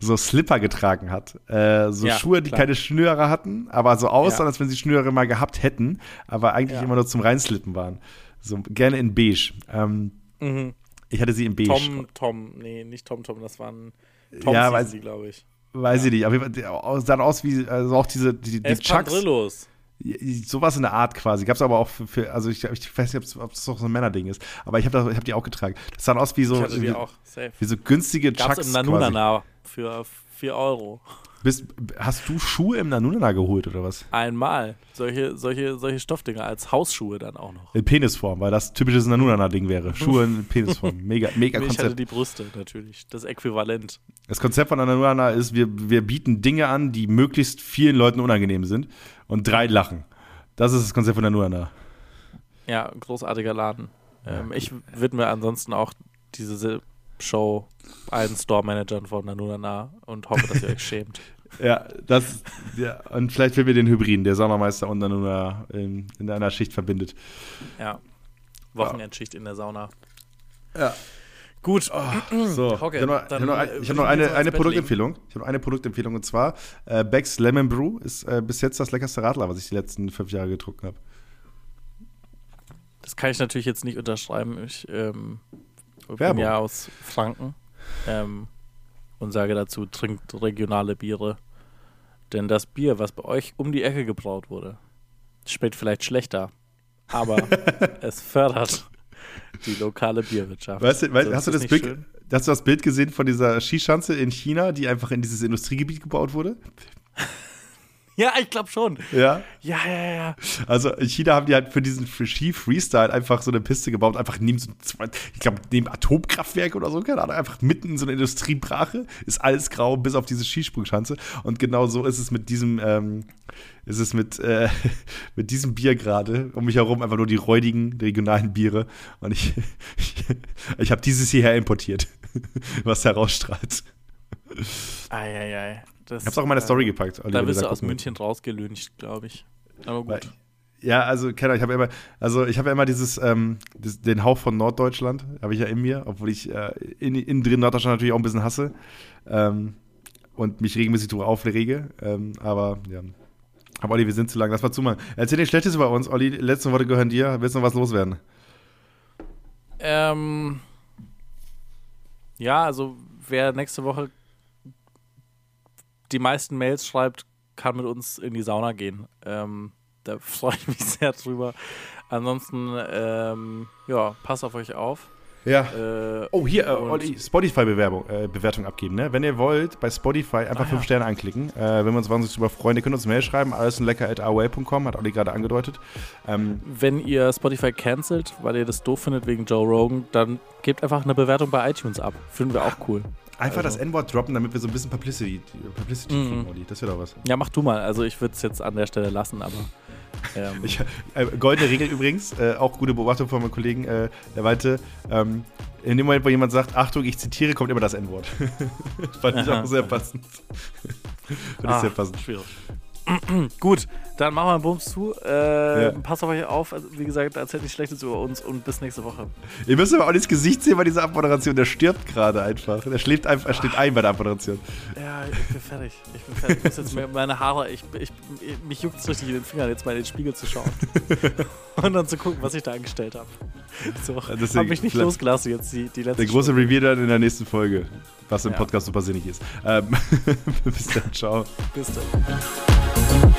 Speaker 1: so Slipper getragen hat. Äh, so
Speaker 2: Ja,
Speaker 1: Schuhe, die
Speaker 2: klar.
Speaker 1: keine Schnüre hatten, aber so aussahen,
Speaker 2: Ja.
Speaker 1: als wenn sie Schnüre mal gehabt hätten, aber eigentlich
Speaker 2: Ja.
Speaker 1: immer nur zum Reinslippen waren. So gerne in beige. Ähm,
Speaker 2: Mhm.
Speaker 1: ich hatte sie in beige.
Speaker 2: Tom, Tom, nee, nicht Tom, Tom, das waren Tom
Speaker 1: Ja,
Speaker 2: die, glaube ich.
Speaker 1: Weiß ich nicht. Die sahen aus wie, also auch diese, die, die Chucks. Sowas in der Art quasi. Gab es aber auch für, für also ich, ich weiß nicht, ob es auch so ein Männerding ist, aber ich habe hab die auch getragen. Das sahen aus wie so, wie,
Speaker 2: die auch. Safe.
Speaker 1: wie so günstige
Speaker 2: Gab's
Speaker 1: Chucks
Speaker 2: im
Speaker 1: quasi.
Speaker 2: Nanunana für 4 Euro.
Speaker 1: Bist, hast du Schuhe im Nanunana geholt oder was?
Speaker 2: Einmal. Solche, solche, solche Stoffdinger als Hausschuhe dann auch noch.
Speaker 1: In Penisform, weil das typisches Nanunana-Ding wäre. Schuhe in Penisform. (laughs) Mega, mega
Speaker 2: Nee, ich hatte
Speaker 1: Konzept.
Speaker 2: die Brüste natürlich. Das Äquivalent.
Speaker 1: Das Konzept von Nanunana ist, wir, wir bieten Dinge an, die möglichst vielen Leuten unangenehm sind und drei lachen. Das ist das Konzept von Nanunana.
Speaker 2: Ja, großartiger Laden. Ähm, ich widme ansonsten auch diese Show allen Store-Managern von Nanunana und hoffe, dass ihr euch (laughs) schämt.
Speaker 1: Ja, das, ja, und vielleicht will wir den Hybriden, der Saunameister und Nanunana in, in einer Schicht verbindet.
Speaker 2: Ja. Wochenendschicht in der Sauna.
Speaker 1: Ja.
Speaker 2: Gut.
Speaker 1: So,
Speaker 2: Okay,
Speaker 1: ich habe noch, hab noch, ein- ich
Speaker 2: will
Speaker 1: hab noch eine, eine Produktempfehlung. Ich habe noch eine Produktempfehlung und zwar äh, Becks Lemon Brew ist äh, bis jetzt das leckerste Radler, was ich die letzten fünf Jahre getrunken habe.
Speaker 2: Das kann ich natürlich jetzt nicht unterschreiben. Ich ähm, bin ja aus Franken ähm, und sage dazu, trinkt regionale Biere. Denn das Bier, was bei euch um die Ecke gebraut wurde, schmeckt vielleicht schlechter, aber (laughs) es fördert Die lokale Bierwirtschaft.
Speaker 1: Weißt du, weißt,
Speaker 2: So,
Speaker 1: hast, du das Bild,
Speaker 2: schön?
Speaker 1: hast du das Bild gesehen von dieser Skischanze in China, die einfach in dieses Industriegebiet gebaut wurde?
Speaker 2: Ja, ich glaube schon.
Speaker 1: Ja.
Speaker 2: Ja, ja, ja.
Speaker 1: Also in China haben die halt für diesen für Ski Freestyle einfach so eine Piste gebaut, einfach neben so, ich glaube neben Atomkraftwerk oder so, keine Ahnung, einfach mitten in so einer Industriebrache ist alles grau bis auf diese Skisprungschanze und genau so ist es mit diesem ähm, ist es mit äh, (laughs) mit diesem Bier gerade um mich herum einfach nur die räudigen regionalen Biere und ich (laughs) ich, ich habe dieses hierher importiert, (laughs) was herausstrahlt.
Speaker 2: Eieiei. Das,
Speaker 1: Ich habe es auch in meine Story gepackt. Olli,
Speaker 2: Da bist du aus München rausgelüncht, glaube ich. Aber
Speaker 1: Weil-
Speaker 2: gut.
Speaker 1: Ja, also, keine ich habe immer, also ich habe ja immer dieses, ähm, das, den Hauch von Norddeutschland, habe ich ja in mir, obwohl ich äh, in, innen drin Norddeutschland natürlich auch ein bisschen hasse ähm, und mich regelmäßig darüber aufrege. Ähm, aber ja. Aber Olli, wir sind zu lang, lass mal zumachen. Erzähl dir Schlechtes über uns. Olli, letzte Worte gehören dir. Willst du noch was loswerden?
Speaker 2: Ähm, ja, also wer nächste Woche die meisten Mails schreibt, kann mit uns in die Sauna gehen. Ähm, da (laughs) freue ich mich sehr drüber. Ansonsten, ähm, ja, passt auf euch auf.
Speaker 1: Ja.
Speaker 2: Äh,
Speaker 1: Oh, hier, äh, Spotify-Bewerbung, äh, Bewertung abgeben, ne? Wenn ihr wollt, bei Spotify einfach
Speaker 2: Ah,
Speaker 1: fünf
Speaker 2: ja.
Speaker 1: Sterne anklicken. Äh, wenn wir uns wahnsinnig drüber freuen, ihr könnt uns eine Mail schreiben, alles lecker at hat Olli gerade angedeutet. Ähm,
Speaker 2: wenn ihr Spotify cancelt, weil ihr das doof findet wegen Joe Rogan, dann gebt einfach eine Bewertung bei iTunes ab. Finden wir auch cool.
Speaker 1: Einfach
Speaker 2: Also-
Speaker 1: das N-Wort droppen, damit wir so ein bisschen Publicity, Publicity
Speaker 2: Mhm.
Speaker 1: kriegen, Olli. Das wäre doch was.
Speaker 2: Ja, mach du mal. Also ich würde es jetzt an der Stelle lassen, aber ähm, (laughs)
Speaker 1: Ich, äh, goldene Regel übrigens, äh, auch gute Beobachtung von meinem Kollegen, äh, der meinte, ähm, in dem Moment, wo jemand sagt, Achtung, ich zitiere, kommt immer das N-Wort. (laughs) Fand ich
Speaker 2: Aha.
Speaker 1: auch sehr passend. (laughs) Fand ich
Speaker 2: Ah,
Speaker 1: sehr passend.
Speaker 2: Schwierig. (clears throat) Gut, dann machen wir einen Bums zu. Äh,
Speaker 1: Ja.
Speaker 2: Passt auf euch auf. Also, wie gesagt, erzählt nicht Schlechtes über uns und bis nächste Woche.
Speaker 1: Ihr müsst aber auch nicht das Gesicht sehen bei dieser Abmoderation. Der stirbt gerade einfach. Der schläft einfach, er steht ein bei der Abmoderation.
Speaker 2: Ja, ich bin fertig. Ich bin fertig. Ich muss jetzt meine Haare, ich, ich, ich, mich juckt es richtig in den Fingern, jetzt mal in den Spiegel zu schauen. (laughs) und dann zu gucken, was ich da angestellt habe. So,
Speaker 1: deswegen-
Speaker 2: habe mich nicht losgelassen jetzt die, die letzte
Speaker 1: Der große
Speaker 2: Stunde.
Speaker 1: Reveal dann in der nächsten Folge, was im
Speaker 2: Ja.
Speaker 1: Podcast super sinnig ist. Ähm, (laughs) bis dann, ciao.
Speaker 2: Bis dann.